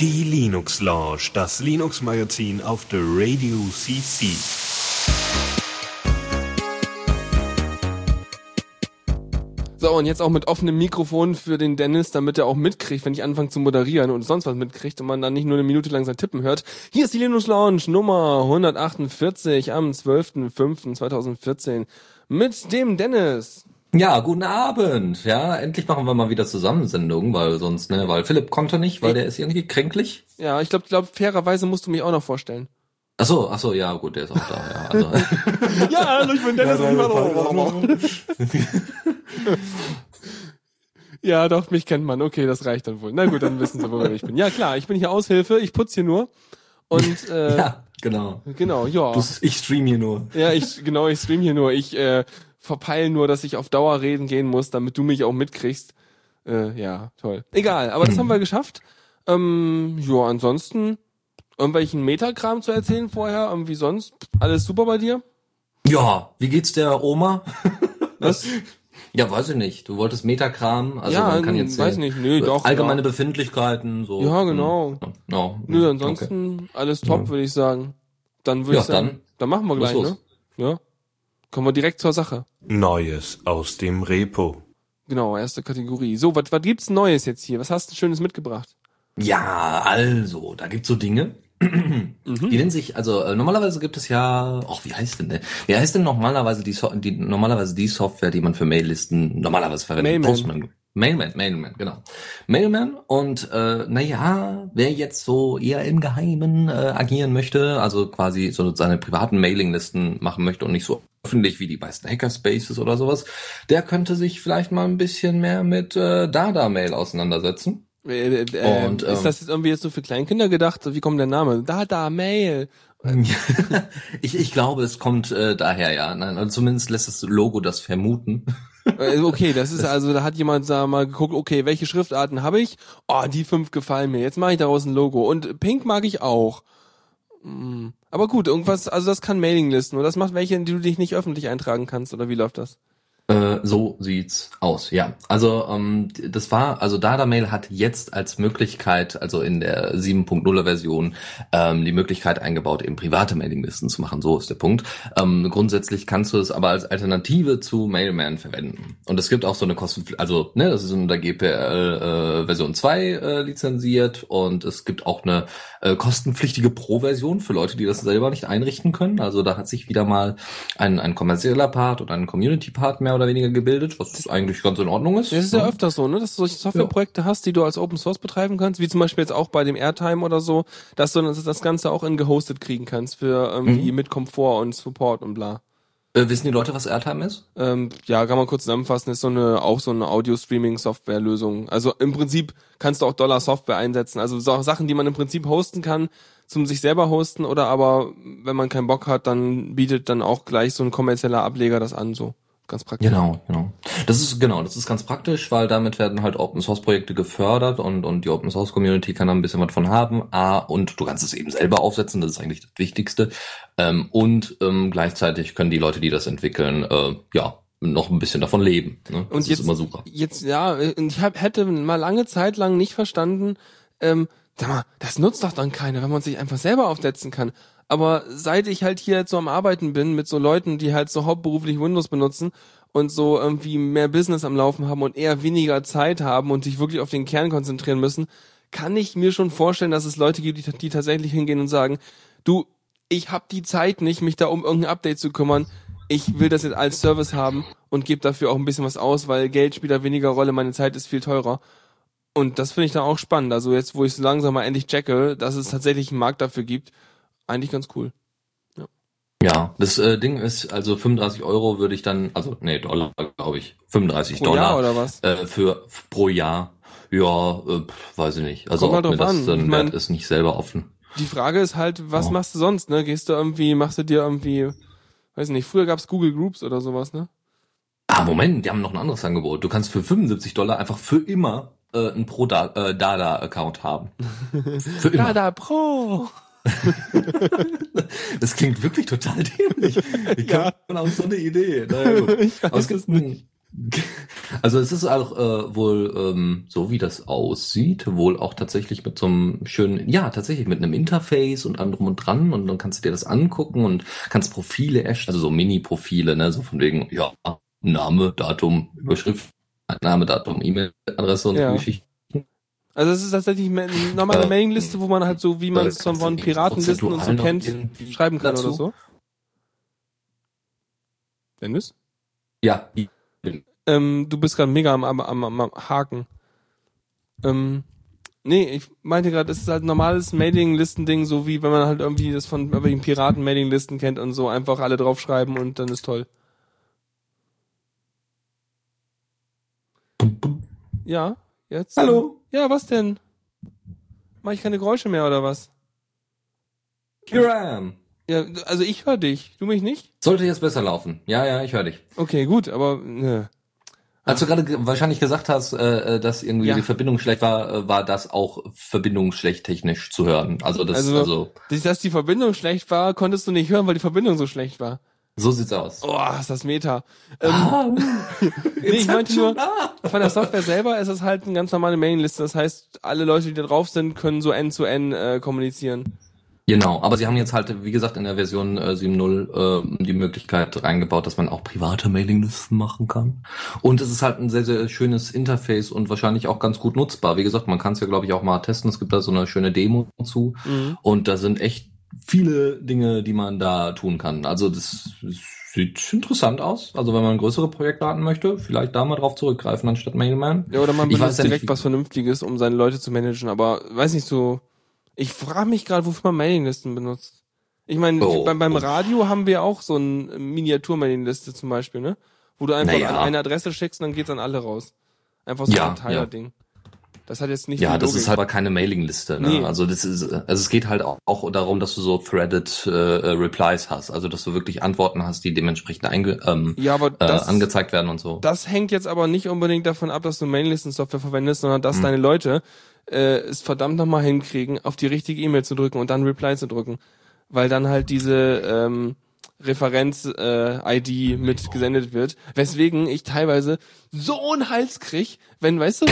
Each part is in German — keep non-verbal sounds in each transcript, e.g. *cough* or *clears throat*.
Die Linux Lounge, das Linux Magazin auf der Radio CC. So, und jetzt auch mit offenem Mikrofon für den Dennis, damit er auch mitkriegt, wenn ich anfange zu moderieren und sonst was mitkriegt und man dann nicht nur eine Minute lang sein Tippen hört. Hier ist die Linux Lounge Nummer 148 am 12.05.2014 mit dem Dennis. Ja, guten Abend. Ja, endlich machen wir mal wieder Zusammensendungen, weil sonst, ne, weil Philipp konnte nicht, weil der ist irgendwie kränklich. Ja, ich glaube, glaub, fairerweise musst du mich auch noch vorstellen. Ach so, ach so, ja, gut, der ist auch da, ja. Also. *laughs* ja, hallo, ich bin Dennis. Ja, und ich *laughs* ja, doch, mich kennt man. Okay, das reicht dann wohl. Na gut, dann wissen sie, wo ich bin. Ja, klar, ich bin hier Aushilfe, ich putze hier nur. Und *laughs* äh, ja, genau. Genau, ja. Du, ich stream hier nur. Ja, ich genau, ich stream hier nur. Ich äh, verpeile nur, dass ich auf Dauer reden gehen muss, damit du mich auch mitkriegst. Äh, ja, toll. Egal, aber das haben wir geschafft. Ähm, ja, ansonsten irgendwelchen Metakram zu erzählen vorher? Irgendwie sonst? Alles super bei dir? Ja, wie geht's der Oma? *laughs* Was? Ja, weiß ich nicht. Du wolltest Metakram, also ja, man kann jetzt weiß nicht, nö, doch allgemeine ja. Befindlichkeiten so. Ja, genau. Ja, no, nö, ansonsten okay. alles top, würde ich sagen. Dann würde ja, ich sagen, dann, dann machen wir gleich, ne? Ja. Kommen wir direkt zur Sache. Neues aus dem Repo. Genau, erste Kategorie. So, was was gibt's Neues jetzt hier? Was hast du Schönes mitgebracht? Ja, also, da gibt's so Dinge. mhm. Die nennen sich, also äh, normalerweise gibt es ja, ach, wie heißt denn, ne? Wie heißt denn normalerweise die, so die normalerweise die Software, die man für Maillisten normalerweise verwendet? Mailman. Postman. Mailman, Mailman, genau. Mailman und äh, naja, wer jetzt so eher im Geheimen äh, agieren möchte, also quasi so seine privaten Mailinglisten machen möchte und nicht so öffentlich wie die meisten Hackerspaces oder sowas, der könnte sich vielleicht mal ein bisschen mehr mit äh, Dada Mail auseinandersetzen. Äh, äh, und, ist ähm, das jetzt irgendwie jetzt so für Kleinkinder gedacht? Wie kommt der Name? Da, da, Mail. *laughs* ich, ich glaube, es kommt äh, daher, ja. Nein, also zumindest lässt das Logo das vermuten. Äh, okay, das *laughs* ist also, da hat jemand da mal geguckt, okay, welche Schriftarten habe ich? Oh, die fünf gefallen mir. Jetzt mache ich daraus ein Logo. Und Pink mag ich auch. Hm. Aber gut, irgendwas, also das kann Mailinglisten. Und das macht welche, die du dich nicht öffentlich eintragen kannst, oder wie läuft das? Äh, so sieht's aus, ja. Also ähm, das war, also Dada Mail hat jetzt als Möglichkeit, also in der 7.0er Version, ähm, die Möglichkeit eingebaut, eben private Mailinglisten zu machen. So ist der Punkt. Ähm, grundsätzlich kannst du es aber als Alternative zu Mailman verwenden. Und es gibt auch so eine Kosten, also ne, das ist unter GPL äh, Version 2 äh, lizenziert und es gibt auch eine äh, kostenpflichtige Pro-Version für Leute, die das selber nicht einrichten können. Also da hat sich wieder mal ein, ein kommerzieller Part und ein Community-Part mehr oder weniger gebildet, was eigentlich ganz in Ordnung ist. Das ist ja öfter so, ne? dass du solche Softwareprojekte ja. hast, die du als Open Source betreiben kannst, wie zum Beispiel jetzt auch bei dem Airtime oder so, dass du das Ganze auch in gehostet kriegen kannst für irgendwie mhm. mit Komfort und Support und bla. Äh, wissen die Leute, was Airtime ist? Ähm, ja, kann man kurz zusammenfassen, ist so eine, auch so eine Audio-Streaming-Software-Lösung. Also im Prinzip kannst du auch Dollar Software einsetzen. Also so Sachen, die man im Prinzip hosten kann, zum sich selber hosten oder aber, wenn man keinen Bock hat, dann bietet dann auch gleich so ein kommerzieller Ableger das an, so. Ganz praktisch. Genau, genau. Das ist genau, das ist ganz praktisch, weil damit werden halt Open Source Projekte gefördert und und die Open Source Community kann da ein bisschen was von haben. A und du kannst es eben selber aufsetzen, das ist eigentlich das Wichtigste. Ähm, und ähm, gleichzeitig können die Leute, die das entwickeln, äh, ja noch ein bisschen davon leben. Ne? Das und jetzt, ist immer super. Jetzt ja, ich hab, hätte mal lange Zeit lang nicht verstanden. Ähm, sag mal, das nutzt doch dann keiner, wenn man sich einfach selber aufsetzen kann. Aber seit ich halt hier so am Arbeiten bin mit so Leuten, die halt so hauptberuflich Windows benutzen und so irgendwie mehr Business am Laufen haben und eher weniger Zeit haben und sich wirklich auf den Kern konzentrieren müssen, kann ich mir schon vorstellen, dass es Leute gibt, die, die tatsächlich hingehen und sagen, du, ich habe die Zeit nicht, mich da um irgendein Update zu kümmern. Ich will das jetzt als Service haben und gebe dafür auch ein bisschen was aus, weil Geld spielt da weniger Rolle, meine Zeit ist viel teurer. Und das finde ich dann auch spannend. Also jetzt, wo ich so langsam mal endlich checke, dass es tatsächlich einen Markt dafür gibt, eigentlich ganz cool. Ja, ja das äh, Ding ist, also 35 Euro würde ich dann, also nee, Dollar, glaube ich. 35 pro Dollar. Jahr oder was? Äh, für pro Jahr. Ja, äh, weiß ich nicht. Also ob mir das dann wert ist, nicht selber offen. Die Frage ist halt, was oh. machst du sonst, ne? Gehst du irgendwie, machst du dir irgendwie, weiß nicht, früher gab's Google Groups oder sowas, ne? Ah, Moment, die haben noch ein anderes Angebot. Du kannst für 75 Dollar einfach für immer äh, einen Pro äh, haben. *laughs* Für immer. Dada Pro! *laughs* das klingt wirklich total dämlich. Wie ja. kommt man auf so eine Idee? Naja, gut. *laughs* Es gibt ein, *laughs* Also es ist auch äh, wohl ähm, so, wie das aussieht, wohl auch tatsächlich mit so einem schönen, ja, tatsächlich mit einem Interface und anderem und dran und dann kannst du dir das angucken und kannst Profile erstellen, also so Mini-Profile, ne, so von wegen, ja, Name, Datum, Überschrift, Name, Datum, E-Mail-Adresse und Ja. so Geschichten. Also es ist tatsächlich eine normale Äh, Mailingliste, wo man halt so, wie man es von, von Piratenlisten und so kennt, schreiben kann dazu. oder so. Dennis? Ja, Ähm, du bist gerade mega am, am, am, am Haken. Ähm, nee, ich meinte gerade, es ist halt ein normales Mailinglisten-Ding, so wie wenn man halt irgendwie das von irgendwelchen Piraten-Mailinglisten kennt und so einfach alle draufschreiben und dann ist toll. Ja, jetzt. Hallo, Ja, was denn? Mach ich keine Geräusche mehr oder was? Kiram. Ja, also ich höre dich, du mich nicht? Sollte jetzt besser laufen. Ja, ja, ich höre dich. Okay, gut, aber ne. Als du gerade ge- wahrscheinlich gesagt hast, äh, äh, dass irgendwie Ja. die Verbindung schlecht war, äh, war das auch verbindungsschlecht technisch zu hören. Also das, Also- also, dass die Verbindung schlecht war, konntest du nicht hören, weil die Verbindung so schlecht war. So sieht's aus. Oh, ist das Meta. Ähm, Ah, *laughs* nee, ich meinte nur, von der Software selber ist es halt eine ganz normale Mailingliste. Das heißt, alle Leute, die da drauf sind, können so end-zu-end äh, kommunizieren. Genau, aber sie haben jetzt halt, wie gesagt, in der Version äh, 7.0 äh, die Möglichkeit reingebaut, dass man auch private Mailinglisten machen kann. Und es ist halt ein sehr, sehr schönes Interface und wahrscheinlich auch ganz gut nutzbar. Wie gesagt, man kann es ja, glaube ich, auch mal testen. Es gibt da so eine schöne Demo zu. Mhm. Und da sind echt viele Dinge, die man da tun kann. Also das sieht interessant aus. Also wenn man größere Projekte starten möchte, vielleicht da mal drauf zurückgreifen anstatt Mailman. Ja, oder man Ich benutzt ja nicht, direkt was Vernünftiges, um seine Leute zu managen. Aber weiß nicht so. Ich frage mich gerade, wofür man Mailinglisten benutzt. Ich meine, Oh. beim, beim Radio haben wir auch so eine Miniatur-Mailingliste zum Beispiel, ne? Wo du einfach Naja. an eine Adresse schickst und dann geht's an alle raus. Einfach so Ja, ein Teiler-Ding. Das hat jetzt nicht Ja, viel das Logik. ist halt aber keine Mailingliste. Ne? Nee. Also das ist, also es geht halt auch, auch darum, dass du so threaded äh, äh, Replies hast, also dass du wirklich Antworten hast, die dementsprechend einge, ähm, ja, aber äh, das, angezeigt werden und so. das hängt jetzt aber nicht unbedingt davon ab, dass du Maillistensoftware verwendest, sondern dass Hm. deine Leute äh, es verdammt nochmal hinkriegen, auf die richtige E-Mail zu drücken und dann Reply zu drücken. Weil dann halt diese ähm, Referenz-ID mit gesendet wird. Weswegen ich teilweise so einen Hals krieg, wenn, weißt du,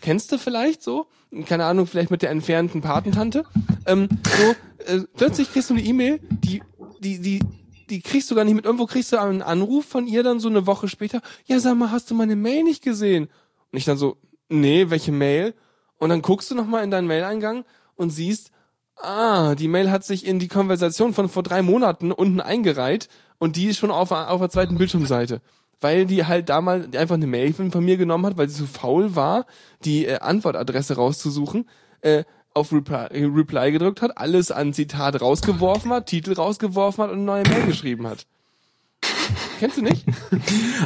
kennst du vielleicht so? Keine Ahnung, vielleicht mit der entfernten Patentante. Ähm, so, äh, plötzlich kriegst du eine E-Mail, die, die, die, die kriegst du gar nicht mit. Irgendwo kriegst du einen Anruf von ihr dann so eine Woche später. Ja, sag mal, hast du meine Mail nicht gesehen? Und ich dann so, nee, welche Mail? Und dann guckst du nochmal in deinen Mail-Eingang und siehst, ah, die Mail hat sich in die Konversation von vor drei Monaten unten eingereiht und die ist schon auf, auf der zweiten Bildschirmseite. Weil die halt damals einfach eine Mail von, mir genommen hat, weil sie zu faul war, die äh, Antwortadresse rauszusuchen, äh, auf Reply, Reply gedrückt hat, alles an Zitat rausgeworfen hat, Titel rausgeworfen hat und eine neue Mail geschrieben hat. Kennst du nicht? *laughs*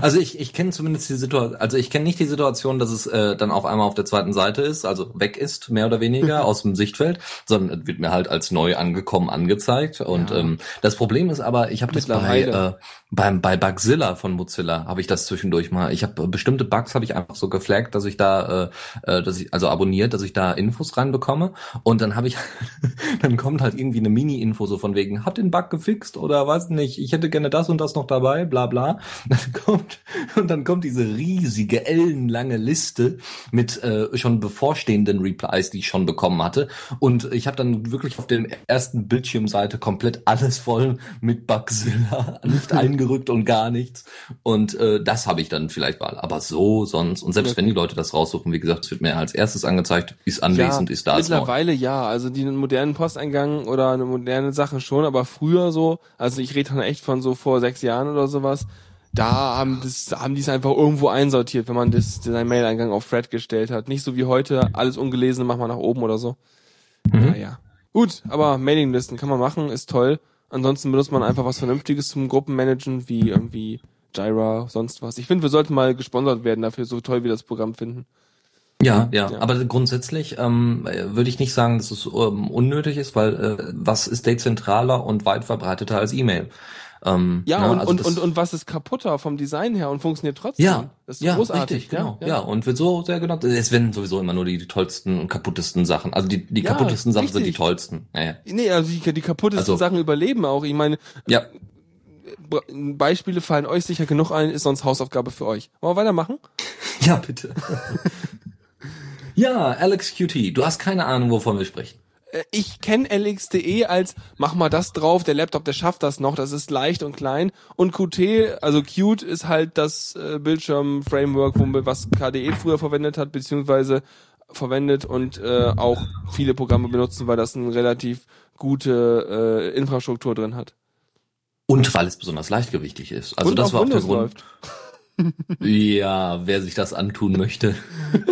Also ich, ich kenne zumindest die Situation, also ich kenne nicht die Situation, dass es äh, dann auf einmal auf der zweiten Seite ist, also weg ist, mehr oder weniger aus dem Sichtfeld, sondern es wird mir halt als neu angekommen angezeigt. Und Ja. ähm, das Problem ist aber, ich habe das bei äh, beim bei Bugzilla von Mozilla habe ich das zwischendurch mal. Ich habe bestimmte Bugs habe ich einfach so geflaggt, dass ich da, äh, äh, dass ich also abonniert, dass ich da Infos reinbekomme. Und dann habe ich, *laughs* dann kommt halt irgendwie eine Mini-Info so von wegen, hat den Bug gefixt oder weiß nicht, ich hätte gerne das und das noch dabei, bla bla. Dann kommt *laughs* und dann kommt diese riesige ellenlange Liste mit äh, schon bevorstehenden Replies, die ich schon bekommen hatte. Und ich habe dann wirklich auf der ersten Bildschirmseite komplett alles voll mit Bugzilla, *laughs* nicht eingerückt und gar nichts. Und äh, das habe ich dann vielleicht mal. Aber so sonst und selbst wenn die Leute das raussuchen, wie gesagt, es wird mir als erstes angezeigt, ist anwesend, ist da, ist neu. Mittlerweile ja, also die modernen Posteingang oder eine moderne Sache schon, aber früher so, also ich rede dann echt von so vor sechs Jahren oder sowas, da haben das, da haben die es einfach irgendwo einsortiert, wenn man das, seinen Mail-Eingang auf Thread gestellt hat. Nicht so wie heute, alles ungelesen, mach mal nach oben oder so. Mhm. Naja. Gut, aber Mailinglisten kann man machen, ist toll. Ansonsten benutzt man einfach was Vernünftiges zum Gruppenmanagen, wie irgendwie Jira, sonst was. Ich finde, wir sollten mal gesponsert werden dafür, so toll wir das Programm finden. Ja, ja, Ja. aber grundsätzlich ähm, äh, würde ich nicht sagen, dass es ähm, unnötig ist, weil äh, was ist dezentraler und weit verbreiteter als E-Mail? Ähm, Ja, ne, und, also und, und, und was ist kaputter vom Design her und funktioniert trotzdem? ja, das ist ja, großartig. richtig, genau, ja, und wird so sehr genannt. Es werden sowieso immer nur die, tollsten und kaputtesten Sachen. Also die, die Ja, kaputtesten Sachen sind die richtig. tollsten. Ja, ja. Nee, also die, die kaputtesten Also- Sachen überleben auch. Ich meine, ja. Beispiele fallen euch sicher genug ein, ist sonst Hausaufgabe für euch. Wollen wir weitermachen? *laughs* Ja, bitte. *laughs* ja, Alex QT, du hast keine Ahnung, wovon wir sprechen. Äh, Ich kenne LX.de als mach mal das drauf, der Laptop, der schafft das noch, das ist leicht und klein. Und Qt, also Qt ist halt das äh, Bildschirm-Framework, was KDE früher verwendet hat, beziehungsweise verwendet und äh, auch viele Programme benutzen, weil das eine relativ gute äh, Infrastruktur drin hat. Und weil es besonders leichtgewichtig ist. Also und das war auch der Grund. läuft. Ja, wer sich das antun möchte.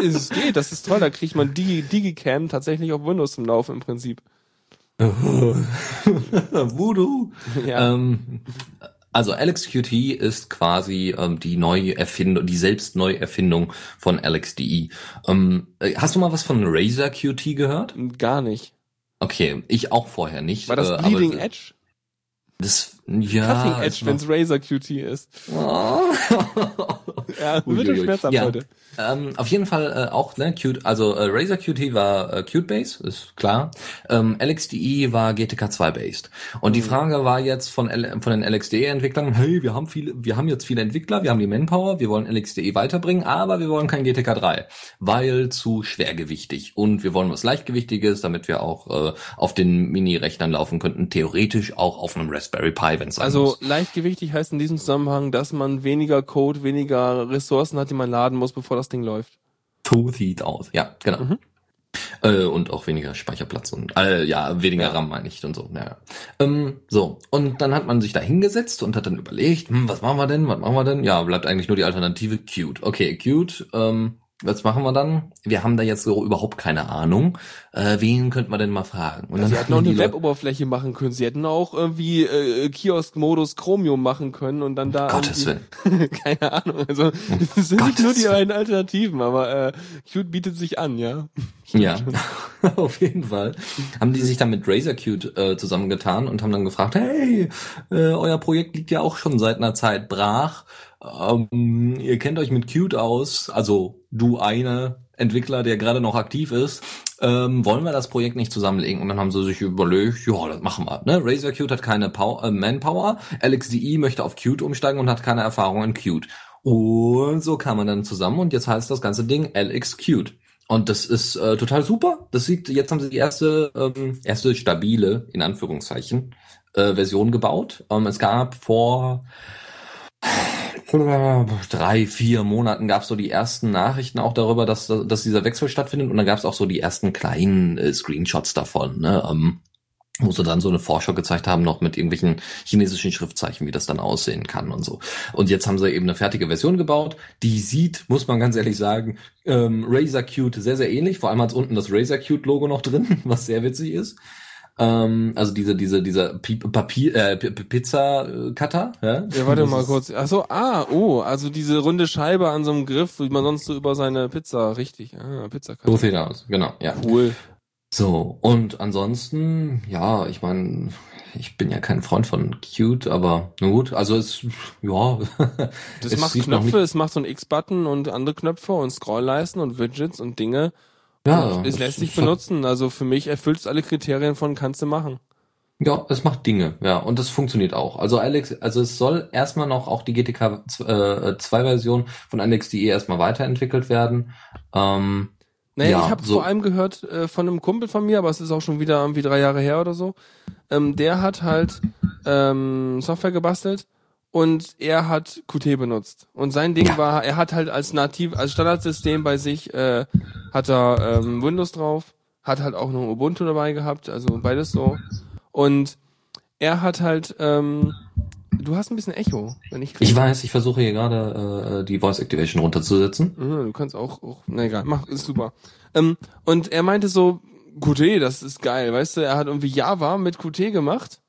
Es geht, das ist toll, da kriegt man Digi Digicam tatsächlich auf Windows zum Laufen im Prinzip. *laughs* Voodoo. Ja. Ähm, also LXQT ist quasi ähm, die Neuerfindung, die selbst Neuerfindung von LXDE. Ähm, äh, hast du mal was von Razer QT gehört? Gar nicht. Okay, ich auch vorher nicht. War das äh, aber Bleeding Edge? Das, ja. Cutting Edge, wenn's Razer QT ist. Oh. *laughs* Ja, wird schmerzhaft Ja. heute. Ähm, auf jeden Fall äh, auch ne, Qt, also äh, Razer Qt war äh, Qt based, ist klar. Ähm, LXDE war GTK 2 based. Und die Frage war jetzt von L von den LXDE Entwicklern, hey, wir haben viele wir haben jetzt viele Entwickler, wir haben die Manpower, wir wollen LXDE weiterbringen, aber wir wollen kein GTK 3, weil zu schwergewichtig und wir wollen was leichtgewichtiges, damit wir auch äh, auf den Mini Rechnern laufen könnten, theoretisch auch auf einem Raspberry Pi, wenn es Also muss. leichtgewichtig heißt in diesem Zusammenhang, dass man weniger Code, weniger Ressourcen hat, die man laden muss, bevor das Ding läuft. So sieht aus. Ja, genau. Mhm. Äh, und auch weniger Speicherplatz und äh, ja, weniger Ja. RAM meine ich und so. Ja. Ähm, so, und dann hat man sich da hingesetzt und hat dann überlegt, hm, was machen wir denn, was machen wir denn? Ja, bleibt eigentlich nur die Alternative Qt. Okay, Qt, ähm, was machen wir dann? Wir haben da jetzt so überhaupt keine Ahnung. Äh, wen könnten wir denn mal fragen? Und Sie dann hätten auch eine Web-Oberfläche machen können. Sie hätten auch irgendwie äh, Kiosk-Modus Chromium machen können und dann da Gottes Willen. *laughs* keine Ahnung. Also *laughs* das sind Gottes nur die beiden Alternativen, aber äh, Qt bietet sich an, ja. *laughs* Ja, auf jeden Fall. Haben die sich dann mit Razer Qt äh, zusammengetan und haben dann gefragt, hey, äh, euer Projekt liegt ja auch schon seit einer Zeit brach. Ähm, ihr kennt euch mit Qt aus, also du eine Entwickler, der gerade noch aktiv ist. Ähm, wollen wir das Projekt nicht zusammenlegen? Und dann haben sie sich überlegt, ja, das machen wir. Ne? Razer Qt hat keine Pow äh, Manpower, LXDE möchte auf Qt umsteigen und hat keine Erfahrung in Qt. Und so kam man dann zusammen und jetzt heißt das ganze Ding LX Qt. Und das ist äh, total super. Das sieht, jetzt haben sie die erste, ähm, erste stabile, in Anführungszeichen, äh, Version gebaut. Ähm, es gab vor drei, vier Monaten gab es so die ersten Nachrichten auch darüber, dass, dass dieser Wechsel stattfindet. Und dann gab es auch so die ersten kleinen äh, Screenshots davon, ne? Ähm, wo sie dann so eine Vorschau gezeigt haben, noch mit irgendwelchen chinesischen Schriftzeichen, wie das dann aussehen kann und so. Und jetzt haben sie eben eine fertige Version gebaut, die sieht, muss man ganz ehrlich sagen, ähm, Razer Qt sehr, sehr ähnlich. Vor allem hat unten das Razer Qt Logo noch drin, *laughs* was sehr witzig ist. Ähm, also diese, diese, dieser Pi- Papier, äh, Pizza-Cutter. Ja, Ja, warte mal kurz. Ach so, ah, oh, also diese runde Scheibe an so einem Griff, wie man sonst so über seine Pizza, richtig. Ah, Pizza So sieht er aus, genau, ja. Cool. So, und ansonsten, ja, ich meine, ich bin ja kein Freund von Qt, aber na gut, also es, ja. *laughs* Das es macht Knöpfe, es macht so ein X-Button und andere Knöpfe und Scrollleisten und Widgets und Dinge. Ja, es lässt sich benutzen. Also für mich erfüllt es alle Kriterien von kannst du machen. Ja, es macht Dinge, ja, und das funktioniert auch. Also Alex, also es soll erstmal noch auch die GTK 2 Version von Alex.de erstmal weiterentwickelt werden. Ähm, Naja, Ja, ich habe so- vor allem gehört äh, von einem Kumpel von mir, aber es ist auch schon wieder irgendwie drei Jahre her oder so. Ähm, der hat halt ähm, Software gebastelt und er hat Qt benutzt. Und sein Ding Ja. war, er hat halt als nativ, als Standardsystem bei sich, äh, hat er ähm, Windows drauf, hat halt auch noch Ubuntu dabei gehabt, also beides so. Und er hat halt, ähm, du hast ein bisschen Echo, wenn ich ich weiß, ich versuche hier gerade äh, die Voice Activation runterzusetzen. Ja, du kannst auch, auch na egal, mach, ist super. Ähm, und er meinte so, Qt, das ist geil, weißt du, er hat irgendwie Java mit Qt gemacht,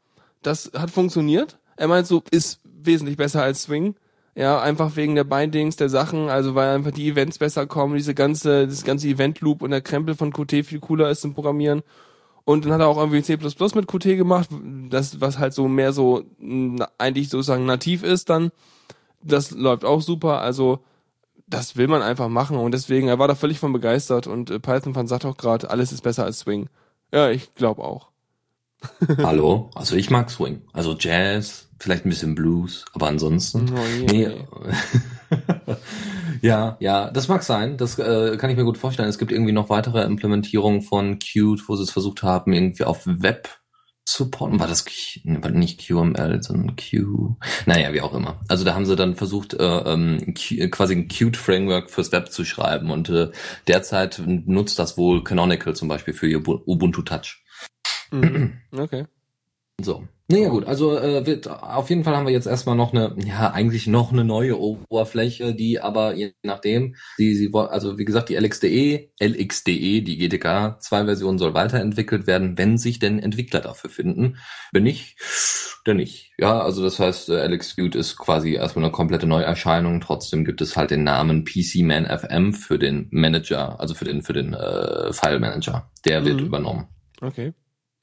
das hat funktioniert. Er meint so, ist wesentlich besser als Swing. Ja, einfach wegen der Bindings, der Sachen, also weil einfach die Events besser kommen, diese ganze, das ganze Event-Loop und der Krempel von Qt viel cooler ist zum Programmieren. Und dann hat er auch irgendwie C++ mit Qt gemacht, das, was halt so mehr so, eigentlich sozusagen nativ ist dann. Das läuft auch super, also, das will man einfach machen und deswegen, er war da völlig von begeistert und äh, Python Fan sagt auch gerade, alles ist besser als Swing. Ja, ich glaube auch. *laughs* Hallo, also ich mag Swing, also Jazz, vielleicht ein bisschen Blues, aber ansonsten. Oh je. Nee. *laughs* ja, ja, das mag sein. Das äh, kann ich mir gut vorstellen. Es gibt irgendwie noch weitere Implementierungen von Qt, wo sie es versucht haben, irgendwie auf Web zu supporten. War das war nicht QML, sondern Q. Naja, wie auch immer. Also da haben sie dann versucht, äh, ähm, quasi ein Qt-Framework fürs Web zu schreiben. Und äh, derzeit nutzt das wohl Canonical zum Beispiel für ihr Bu- Ubuntu Touch. Mhm. Okay. So. Naja gut, also äh, wird, auf jeden Fall haben wir jetzt erstmal noch eine, ja, eigentlich noch eine neue Oberfläche, die aber je nachdem, die, sie, also wie gesagt, die LXDE, LXDE, die GTK 2 Version soll weiterentwickelt werden, wenn sich denn Entwickler dafür finden. Wenn nicht, dann nicht. Ja, also das heißt, äh, LXQt ist quasi erstmal eine komplette Neuerscheinung, trotzdem gibt es halt den Namen PC-Man FM für den Manager, also für den, für den äh, File Manager. Der wird Mhm. übernommen. Okay.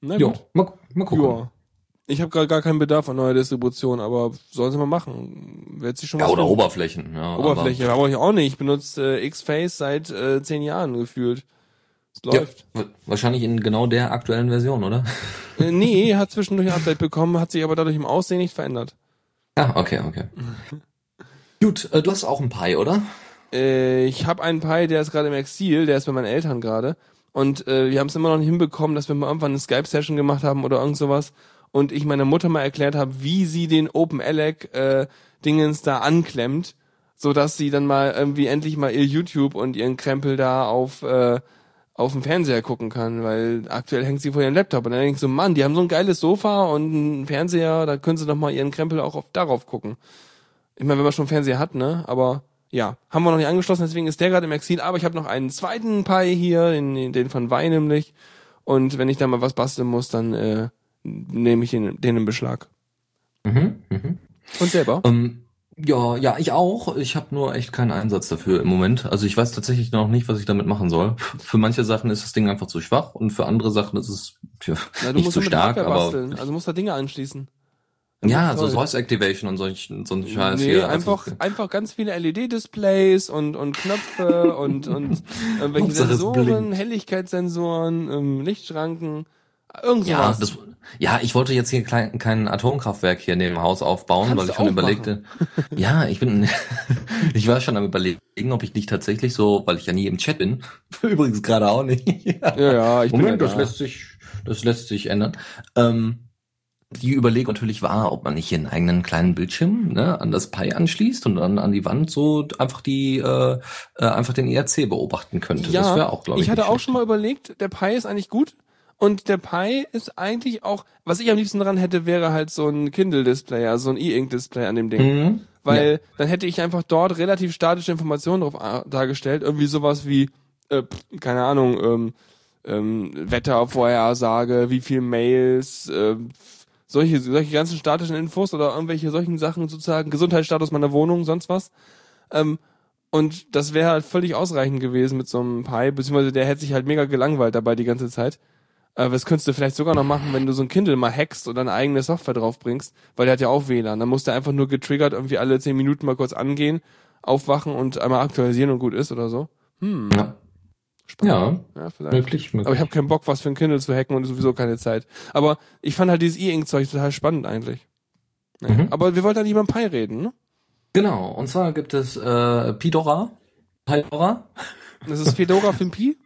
Na Jo, gut. mal, mal gucken. Ja. Ich habe gerade gar keinen Bedarf an neuer Distribution, aber sollen sie mal machen. Wird sich schon Ja, oder. Oberflächen. Ja, Oberfläche aber ich auch nicht. Ich benutze äh, X-Face seit äh, zehn Jahren gefühlt. Es ja, läuft. wa- wahrscheinlich in genau der aktuellen Version, oder? Äh, nee, hat zwischendurch ein Update bekommen, hat sich aber dadurch im Aussehen nicht verändert. Ah, okay, okay. *laughs* Gut, äh, du hast auch ein Pi, oder? Äh, ich habe einen Pi, der ist gerade im Exil, der ist bei meinen Eltern gerade. Und äh, wir haben es immer noch nicht hinbekommen, dass wir mal irgendwann eine Skype-Session gemacht haben oder irgend sowas. Und ich meiner Mutter mal erklärt habe, wie sie den OpenELEC äh, Dingens da anklemmt, so dass sie dann mal irgendwie endlich mal ihr YouTube und ihren Krempel da auf äh, auf dem Fernseher gucken kann, weil aktuell hängt sie vor ihrem Laptop und dann ich so, Mann, die haben so ein geiles Sofa und einen Fernseher, da können sie doch mal ihren Krempel auch auf, darauf gucken. Ich meine, wenn man schon einen Fernseher hat, ne? Aber ja, haben wir noch nicht angeschlossen, deswegen ist der gerade im Exil. Aber ich habe noch einen zweiten Pi hier, den, den von Wein nämlich. Und wenn ich da mal was basteln muss, dann äh, nehme ich den, den in Beschlag. Mhm, mhm. Und selber? Ähm, ja, ja, ich auch. Ich habe nur echt keinen Einsatz dafür im Moment. Also ich weiß tatsächlich noch nicht, was ich damit machen soll. Für manche Sachen ist das Ding einfach zu schwach und für andere Sachen ist es tja, Na, nicht zu stark, aber basteln. Also musst da Dinge anschließen. Das ja, so. Voice Activation und solch, so ein Scheiß Nee, hier. einfach, Also, einfach ganz viele LED-Displays und, und Knöpfe und, und *laughs* irgendwelche Sensoren. Helligkeitssensoren, ähm, Lichtschranken, irgend ja, das, ja, ich wollte jetzt hier kein, kein Atomkraftwerk hier neben dem Haus aufbauen, Kannst weil ich schon überlegte. *laughs* Ja, ich bin, *laughs* ich war schon am überlegen, ob ich nicht tatsächlich so, weil ich ja nie im Chat bin, *laughs* übrigens gerade auch nicht. ja, ja, ich Moment, bin das ja da. lässt sich, das lässt sich ändern. Ähm, die Überlegung natürlich war, ob man nicht hier einen eigenen kleinen Bildschirm ne, an das Pi anschließt und dann an die Wand so einfach die äh, äh, einfach den ERC beobachten könnte. Ja, das wäre auch, glaube ich. ich hatte auch schlecht. schon mal überlegt, der Pi ist eigentlich gut. Und der Pi ist eigentlich auch, was ich am liebsten dran hätte, wäre halt so ein Kindle-Display, also so ein E-Ink-Display an dem Ding. Mhm. Weil dann hätte ich einfach dort relativ statische Informationen drauf a- dargestellt. Irgendwie sowas wie, äh, keine Ahnung, ähm, ähm, Wettervorhersage, wie viel Mails, äh, solche, solche ganzen statischen Infos oder irgendwelche solchen Sachen sozusagen, Gesundheitsstatus meiner Wohnung, sonst was. Ähm, und das wäre halt völlig ausreichend gewesen mit so einem Pi, beziehungsweise der hätte sich halt mega gelangweilt dabei die ganze Zeit. Aber das könntest du vielleicht sogar noch machen, wenn du so ein Kindle mal hackst oder eine eigene Software draufbringst, weil der hat ja auch WLAN. Dann muss der einfach nur getriggert irgendwie alle zehn Minuten mal kurz angehen, aufwachen und einmal aktualisieren und gut ist oder so. Hm, Ja, spannend. ja Ja, vielleicht. möglich, möglich. Aber ich habe keinen Bock, was für ein Kindle zu hacken und sowieso keine Zeit. Aber ich fand halt dieses E-Ink-Zeug total spannend eigentlich. Naja. Mhm. Aber wir wollten ja nicht über Pi reden, ne? Genau, und zwar gibt es äh, Pidora, Pidora, Das ist Fedora für den Pi?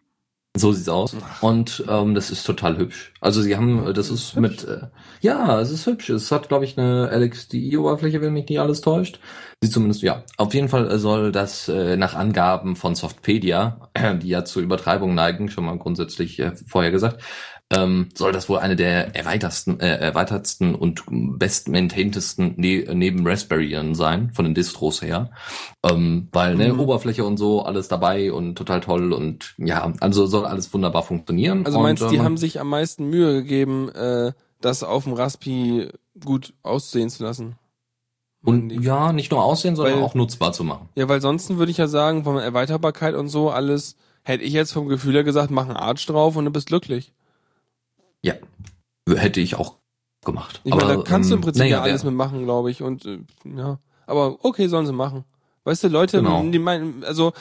So sieht's aus. Und ähm, das ist total hübsch. Also sie haben, äh, das ist mit, äh, ja, es ist hübsch. Es hat, glaube ich, eine LXDI-Oberfläche, wenn mich nicht alles täuscht. Sieht zumindest, ja. Auf jeden Fall soll das äh, nach Angaben von Softpedia, *clears throat* die ja zur Übertreibung neigen, schon mal grundsätzlich äh, vorher gesagt, ähm, soll das wohl eine der erweitersten, äh, erweitertsten und bestmaintaintesten ne neben Raspberry sein, von den Distros her. Ähm, weil, ne, Mhm. Oberfläche und so, alles dabei und total toll und ja, also soll alles wunderbar funktionieren. Also und, meinst du, die ähm, haben sich am meisten Mühe gegeben, äh, das auf dem Raspi gut aussehen zu lassen? und ja, nicht nur aussehen, sondern Weil- auch nutzbar zu machen. Ja, weil sonst würde ich ja sagen, von der Erweiterbarkeit und so alles, hätte ich jetzt vom Gefühl her gesagt, mach einen Arch drauf und du bist glücklich. Ja, hätte ich auch gemacht. Ich meine, da kannst du im ähm, Prinzip naja, ja alles wer- mitmachen, glaube ich. Und äh, ja, aber okay, sollen sie machen. Weißt du, Leute, Genau. die meinen, also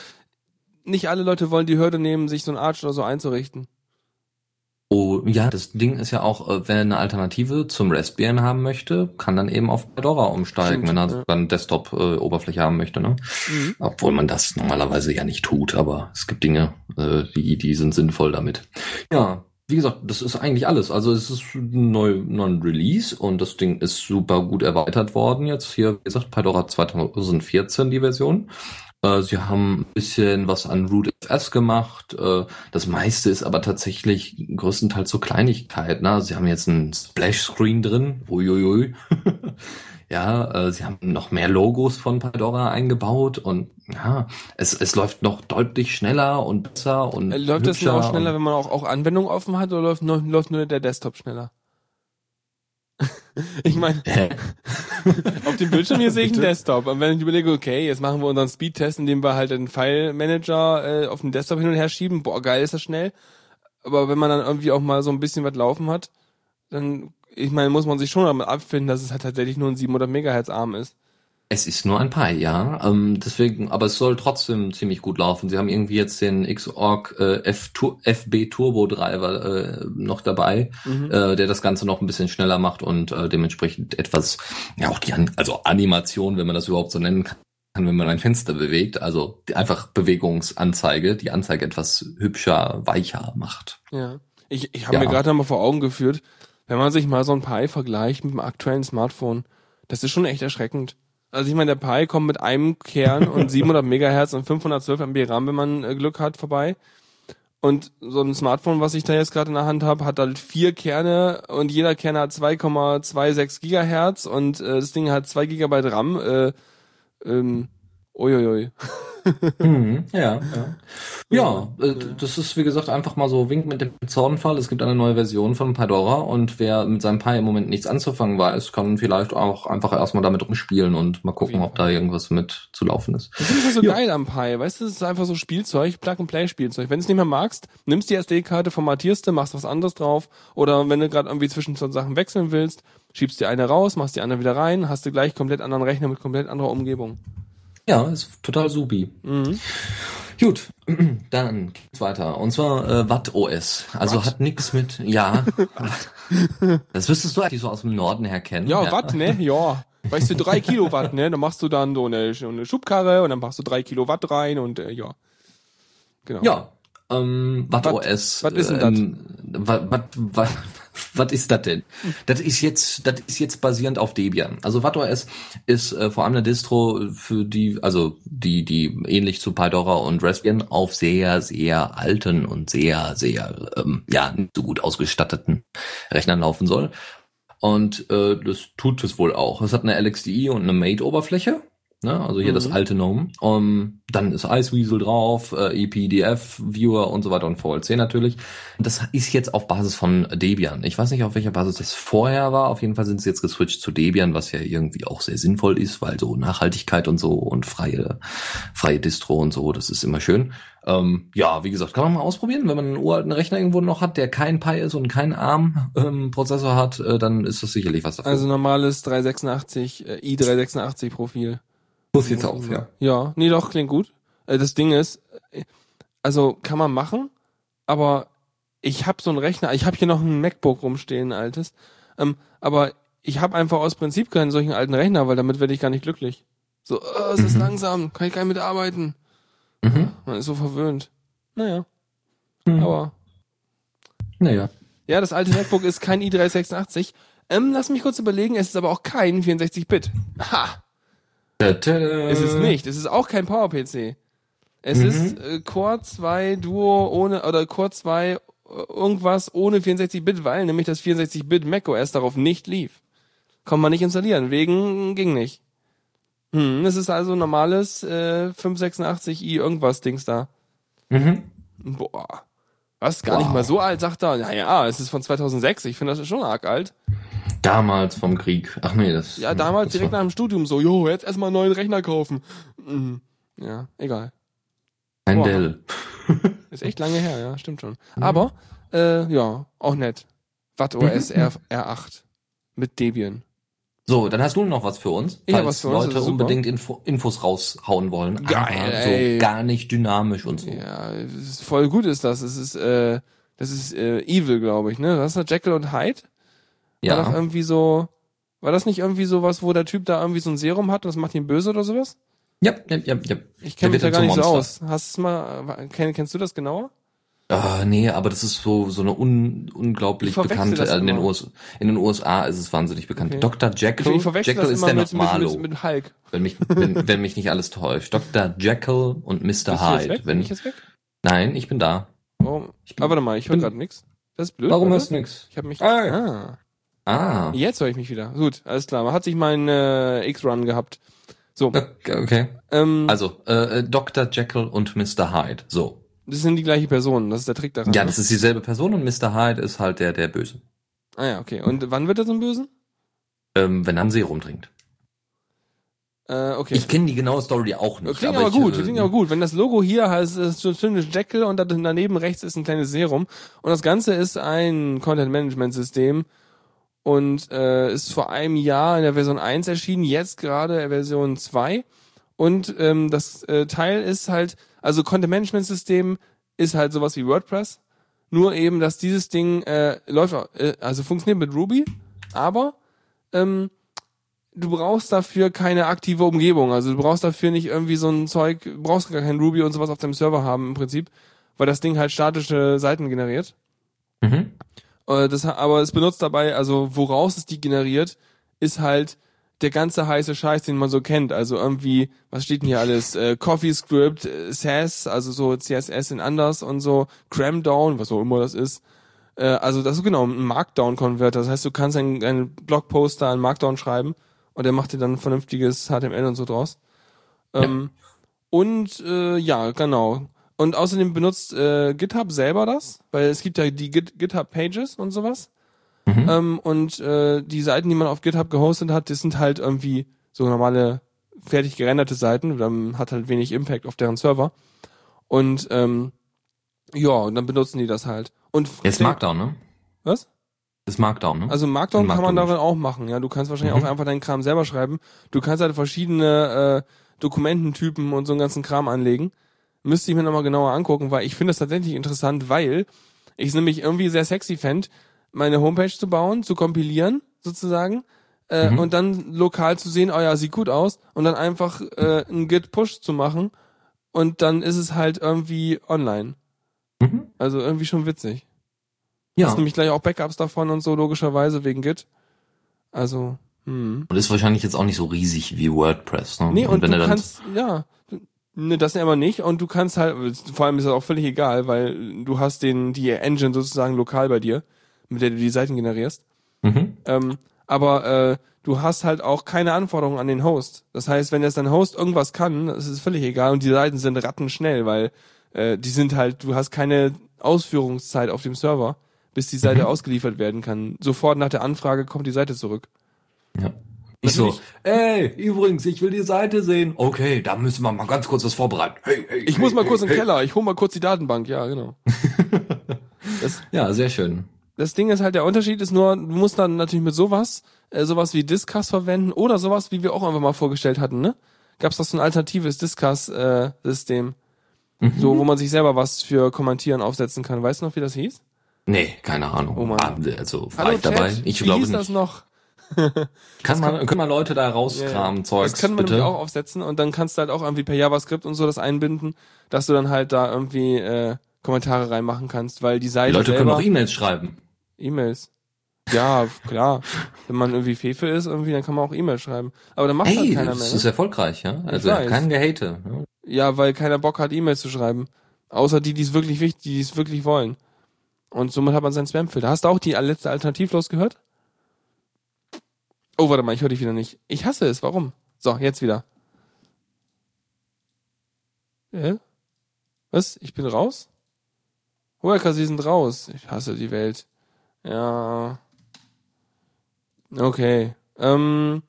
nicht alle Leute wollen die Hürde nehmen, sich so ein Arch oder so einzurichten. Oh, ja, das Ding ist ja auch, äh, wer eine Alternative zum Raspbian haben möchte, kann dann eben auf Fedora umsteigen, Stimmt, wenn er ja. eine Desktop-Oberfläche haben möchte. Ne? Mhm. Obwohl man das normalerweise ja nicht tut, aber es gibt Dinge, äh, die, die sind sinnvoll damit. Ja, wie gesagt, das ist eigentlich alles. Also es ist ein neu, neuer Release und das Ding ist super gut erweitert worden. Jetzt hier, wie gesagt, Fedora 2014 die Version. Äh, Sie haben ein bisschen was an RootFS gemacht. Äh, Das meiste ist aber tatsächlich größtenteils so Kleinigkeit. Ne? Sie haben jetzt einen Splash-Screen drin. Uiuiui. *laughs* ja, äh, sie haben noch mehr Logos von Pandora eingebaut und ja, es, es läuft noch deutlich schneller und besser und Äh, Läuft das auch schneller, wenn man auch, auch Anwendungen offen hat oder läuft nur, läuft nur der Desktop schneller? *laughs* ich meine, *laughs* auf dem Bildschirm hier sehe ich einen? Desktop. Und wenn ich überlege, okay, jetzt machen wir unseren Speedtest, indem wir halt den File-Manager äh, auf den Desktop hin und her schieben, boah, geil ist das schnell. Aber wenn man dann irgendwie auch mal so ein bisschen was laufen hat, dann, ich meine, muss man sich schon damit abfinden, dass es halt tatsächlich nur ein 700 Megahertz Arm ist. Es ist nur ein Pi, ja. Ähm, deswegen, aber es soll trotzdem ziemlich gut laufen. Sie haben irgendwie jetzt den Xorg äh, F FB Turbo Driver äh, noch dabei, Mhm. äh, der das Ganze noch ein bisschen schneller macht und äh, dementsprechend etwas, ja auch die An also Animation, wenn man das überhaupt so nennen kann, wenn man ein Fenster bewegt, also die einfach Bewegungsanzeige, die Anzeige etwas hübscher, weicher macht. Ja. Ich, ich habe Ja. mir gerade mal vor Augen geführt, wenn man sich mal so ein Pi vergleicht mit dem aktuellen Smartphone, das ist schon echt erschreckend. Also ich meine, der Pi kommt mit einem Kern und *laughs* 700 Megahertz und 512 MB RAM, wenn man äh, Glück hat, vorbei. Und so ein Smartphone, was ich da jetzt gerade in der Hand habe, hat halt vier Kerne und jeder Kern hat 2,26 Gigahertz und äh, das Ding hat 2 Gigabyte RAM. Äh, ähm, uiuiui. Mhm, ja, ja. Ja, äh, das ist wie gesagt einfach mal so Wink mit dem Zornfall. Es gibt eine neue Version von Pandora und wer mit seinem Pi im Moment nichts anzufangen weiß, kann vielleicht auch einfach erstmal damit rumspielen und mal gucken, ob da irgendwas mit zu laufen ist. Das ist so Ja. geil am Pi. Weißt du, das ist einfach so Spielzeug, Plug-and-Play-Spielzeug. Wenn du es nicht mehr magst, nimmst die SD-Karte, formatierst du, machst was anderes drauf. Oder wenn du gerade irgendwie zwischen so Sachen wechseln willst, schiebst die eine raus, machst die andere wieder rein, hast du gleich komplett anderen Rechner mit komplett anderer Umgebung. Ja, ist total supi. Mhm. Gut, *clears throat* dann geht's weiter. Und zwar äh, Watt OS. Also Watt? hat nix mit, ja. *laughs* das wüsstest du eigentlich so aus dem Norden her kennen. Ja, Watt, ne? Ja. Weißt du, drei Kilowatt, ne? Dann machst du dann so eine, eine Schubkarre und dann machst du drei Kilowatt rein und äh, ja. Genau. Ja, ähm, Watt Wat- OS. wat ist denn ähm, wat, wat, wat, was ist das denn? Das ist jetzt, das ist jetzt basierend auf Debian. Also Watt OS ist äh, vor allem eine Distro für die, also die, die ähnlich zu Pydora und Raspbian auf sehr, sehr alten und sehr, sehr, ähm, ja, nicht so gut ausgestatteten Rechnern laufen soll. Und äh, das tut es wohl auch. Es hat eine LXDI und eine Mate-Oberfläche. Ne? Also hier Mhm. das alte GNOME. Um, dann ist Iceweasel drauf, äh, EPDF, Viewer und so weiter und VLC natürlich. Das ist jetzt auf Basis von Debian. Ich weiß nicht, auf welcher Basis das vorher war. Auf jeden Fall sind sie jetzt geswitcht zu Debian, was ja irgendwie auch sehr sinnvoll ist, weil so Nachhaltigkeit und so und freie, freie Distro und so, das ist immer schön. Ähm, ja, wie gesagt, kann man mal ausprobieren. Wenn man einen uralten Rechner irgendwo noch hat, der kein Pi ist und keinen ARM-Prozessor hat, äh, dann ist das sicherlich was dafür. Also normales 386, äh, i386 Profil. So sieht's aus, ja. Ja, nee, doch, klingt gut. Äh, Das Ding ist, äh, also kann man machen, aber ich habe so einen Rechner, ich habe hier noch ein MacBook rumstehen, ein altes, ähm, aber ich habe einfach aus Prinzip keinen solchen alten Rechner, weil damit werde ich gar nicht glücklich. So, äh, es ist Mhm. langsam, kann ich gar nicht mitarbeiten. Mhm. Man ist so verwöhnt. Naja, Mhm. aber Naja. ja, das alte MacBook ist kein i386. Ähm, lass mich kurz überlegen, es ist aber auch kein 64-Bit. Ha! Es Es ist nicht. Es ist auch kein PowerPC. Es Mhm. ist äh, Core 2 Duo ohne oder Core 2 äh, irgendwas ohne 64-Bit, weil nämlich das 64-Bit macOS darauf nicht lief. Kann man nicht installieren, wegen ging nicht. Hm, es ist also normales äh, 586i irgendwas Dings da. Mhm. Boah. Was, gar nicht Wow. mal so alt, sagt er. Naja, es ist von 2006. Ich finde das ist schon arg alt. Damals vom Krieg. Ach nee, das. Ja, damals das direkt war- nach dem Studium so, jo, jetzt erstmal einen neuen Rechner kaufen. Mhm. Ja, egal. Ein. Dell. Ist echt lange her, ja, stimmt schon. Aber, äh, ja, auch nett. Watt OS R, R8 mit Debian. So, dann hast du noch was für uns. Ich falls was für uns, Leute das unbedingt Info Infos raushauen wollen. Geil, ey. so gar nicht dynamisch und so. Ja, ist voll gut ist das. Es ist, äh, Das ist äh, Evil, glaube ich, ne? Was ist das? Jekyll und Hyde? War doch Ja. irgendwie so. War das nicht irgendwie sowas, wo der Typ da irgendwie so ein Serum hat und das macht ihn böse oder sowas? Ja, ja, ja, ja. Ich kenne mich da gar nicht zum so Monster. aus. Hast du es mal, kenn, kennst du das genauer? Ah, nee, aber das ist so so eine un, unglaublich bekannte. äh, in den. USA, in den USA ist es wahnsinnig bekannt. Okay. Dr. Jekyll. Ich, ich Jekyll ist der mit, mit, Normalo, mit, mit Hulk. wenn mich wenn, *laughs* wenn mich nicht alles täuscht. Dr. Jekyll und Mr. Bist Hyde. weg? Bin Wenn ich jetzt weg? nein, ich bin da. Warum? Ich bin, Aber warte mal, ich höre gerade nix. Das ist blöd. Warum hörst du nix? Ich habe mich. Ah, ah. Ah, Jetzt höre ich mich wieder. Gut, alles klar. Man hat sich mein äh, X-Run gehabt. So, okay. okay. ähm, Also äh, Dr. Jekyll und Mr. Hyde. So. Das sind die gleiche Person. Das ist der Trick daran. Ja, das ist dieselbe Person und Mr. Hyde ist halt der der Böse. Ah ja, okay. Und wann wird er zum Bösen? Ähm, wenn er ein Serum trinkt. Äh, okay. Ich kenne die genaue Story auch nicht. Klingt aber, ich, gut, äh, klingt aber gut. Wenn das Logo hier heißt, ist so ein schönes Jekyll und daneben rechts ist ein kleines Serum. Und das Ganze ist ein Content-Management-System und äh, ist vor einem Jahr in der Version 1 erschienen, jetzt gerade in der Version 2. Und ähm, das äh, Teil ist halt, also Content-Management-System ist halt sowas wie WordPress. Nur eben, dass dieses Ding äh, läuft, äh, also funktioniert mit Ruby, aber ähm, du brauchst dafür keine aktive Umgebung. Also du brauchst dafür nicht irgendwie so ein Zeug, du brauchst gar kein Ruby und sowas auf deinem Server haben im Prinzip, weil das Ding halt statische Seiten generiert. Mhm. Äh, Das, aber es benutzt dabei, also woraus es die generiert, ist halt der ganze heiße Scheiß, den man so kennt. Also irgendwie, was steht denn hier alles? Äh, CoffeeScript, äh, SAS, also so CSS in anders und so, Cramdown, was auch immer das ist. Äh, also das ist genau ein Markdown-Converter. Das heißt, du kannst einen, einen Blogposter an Markdown schreiben und der macht dir dann vernünftiges HTML und so draus. Ähm, Und äh, ja, genau. Und außerdem benutzt äh, GitHub selber das, weil es gibt ja die Git GitHub Pages und sowas. Mhm. Ähm, und äh, die Seiten, die man auf GitHub gehostet hat, das sind halt irgendwie so normale fertig gerenderte Seiten, dann hat halt wenig Impact auf deren Server. Und ähm, ja, und dann benutzen die das halt. Und Jetzt Markdown, ne? was? Ist Markdown, ne? Also Markdown In kann man Markdown darin auch machen, ja. Du kannst wahrscheinlich Mhm. auch einfach deinen Kram selber schreiben. Du kannst halt verschiedene äh, Dokumententypen und so einen ganzen Kram anlegen. Müsste ich mir nochmal genauer angucken, weil ich finde das tatsächlich interessant, weil ich es nämlich irgendwie sehr sexy fänd, meine Homepage zu bauen, zu kompilieren, sozusagen, äh, Mhm. und dann lokal zu sehen, oh ja, sieht gut aus, und dann einfach äh, einen Git-Push zu machen und dann ist es halt irgendwie online. Mhm. Also irgendwie schon witzig. Ja. Hast nämlich gleich auch Backups davon und so, logischerweise, wegen Git. Also, hm. Und ist wahrscheinlich jetzt auch nicht so riesig wie WordPress, ne? Nee, und, wenn du kannst, ja, ne, das aber nicht. Und du kannst halt, vor allem ist das auch völlig egal, weil du hast den, die Engine sozusagen lokal bei dir, mit der du die Seiten generierst. Mhm. Ähm, aber äh, du hast halt auch keine Anforderungen an den Host. Das heißt, wenn jetzt dein Host irgendwas kann, das ist völlig egal und die Seiten sind rattenschnell, weil äh, die sind halt, du hast keine Ausführungszeit auf dem Server, bis die Seite Mhm. ausgeliefert werden kann. Sofort nach der Anfrage kommt die Seite zurück. Ja. Ich so, ey, übrigens, ich will die Seite sehen. Okay, da müssen wir mal ganz kurz was vorbereiten. Hey, hey, Ich hey, muss mal hey, kurz in den hey. Keller, ich hole mal kurz die Datenbank, ja, genau. *laughs* das, Ja, sehr schön. Das Ding ist halt, der Unterschied ist nur, du musst dann natürlich mit sowas, äh, sowas wie Discuss verwenden oder sowas, wie wir auch einfach mal vorgestellt hatten, ne? Gab's doch so ein alternatives Discuss-System, Mhm. so, wo man sich selber was für Kommentieren aufsetzen kann. Weißt du noch, wie das hieß? Nee, keine Ahnung. Oh Mann. Also, war ich dabei? Ich wie glaube hieß das noch? *laughs* Kann man, können mal Leute da rauskramen, Zeugs, Das kann man bitte? auch aufsetzen und dann kannst du halt auch irgendwie per JavaScript und so das einbinden, dass du dann halt da irgendwie äh, Kommentare reinmachen kannst, weil die die Seite Leute können selber... auch E-Mails schreiben. E-Mails. Ja, klar. Wenn man irgendwie Fefe ist, irgendwie, dann kann man auch E-Mails schreiben. Aber dann macht halt Hey, keiner das mehr. ist Ne? erfolgreich, ja? Also, kein Gehate. Ja? Ja, weil keiner Bock hat, E-Mails zu schreiben. Außer die, die es wirklich wichtig, die es wirklich wollen. Und somit hat man seinen Spamfilter. Hast du auch die letzte Alternativlos gehört? Oh, warte mal, ich höre dich wieder nicht. Ich hasse es. Warum? So, jetzt wieder. Äh? Was? Ich bin raus? Hoeker, Sie sind raus. Ich hasse die Welt. Ja. Okay. Ähm,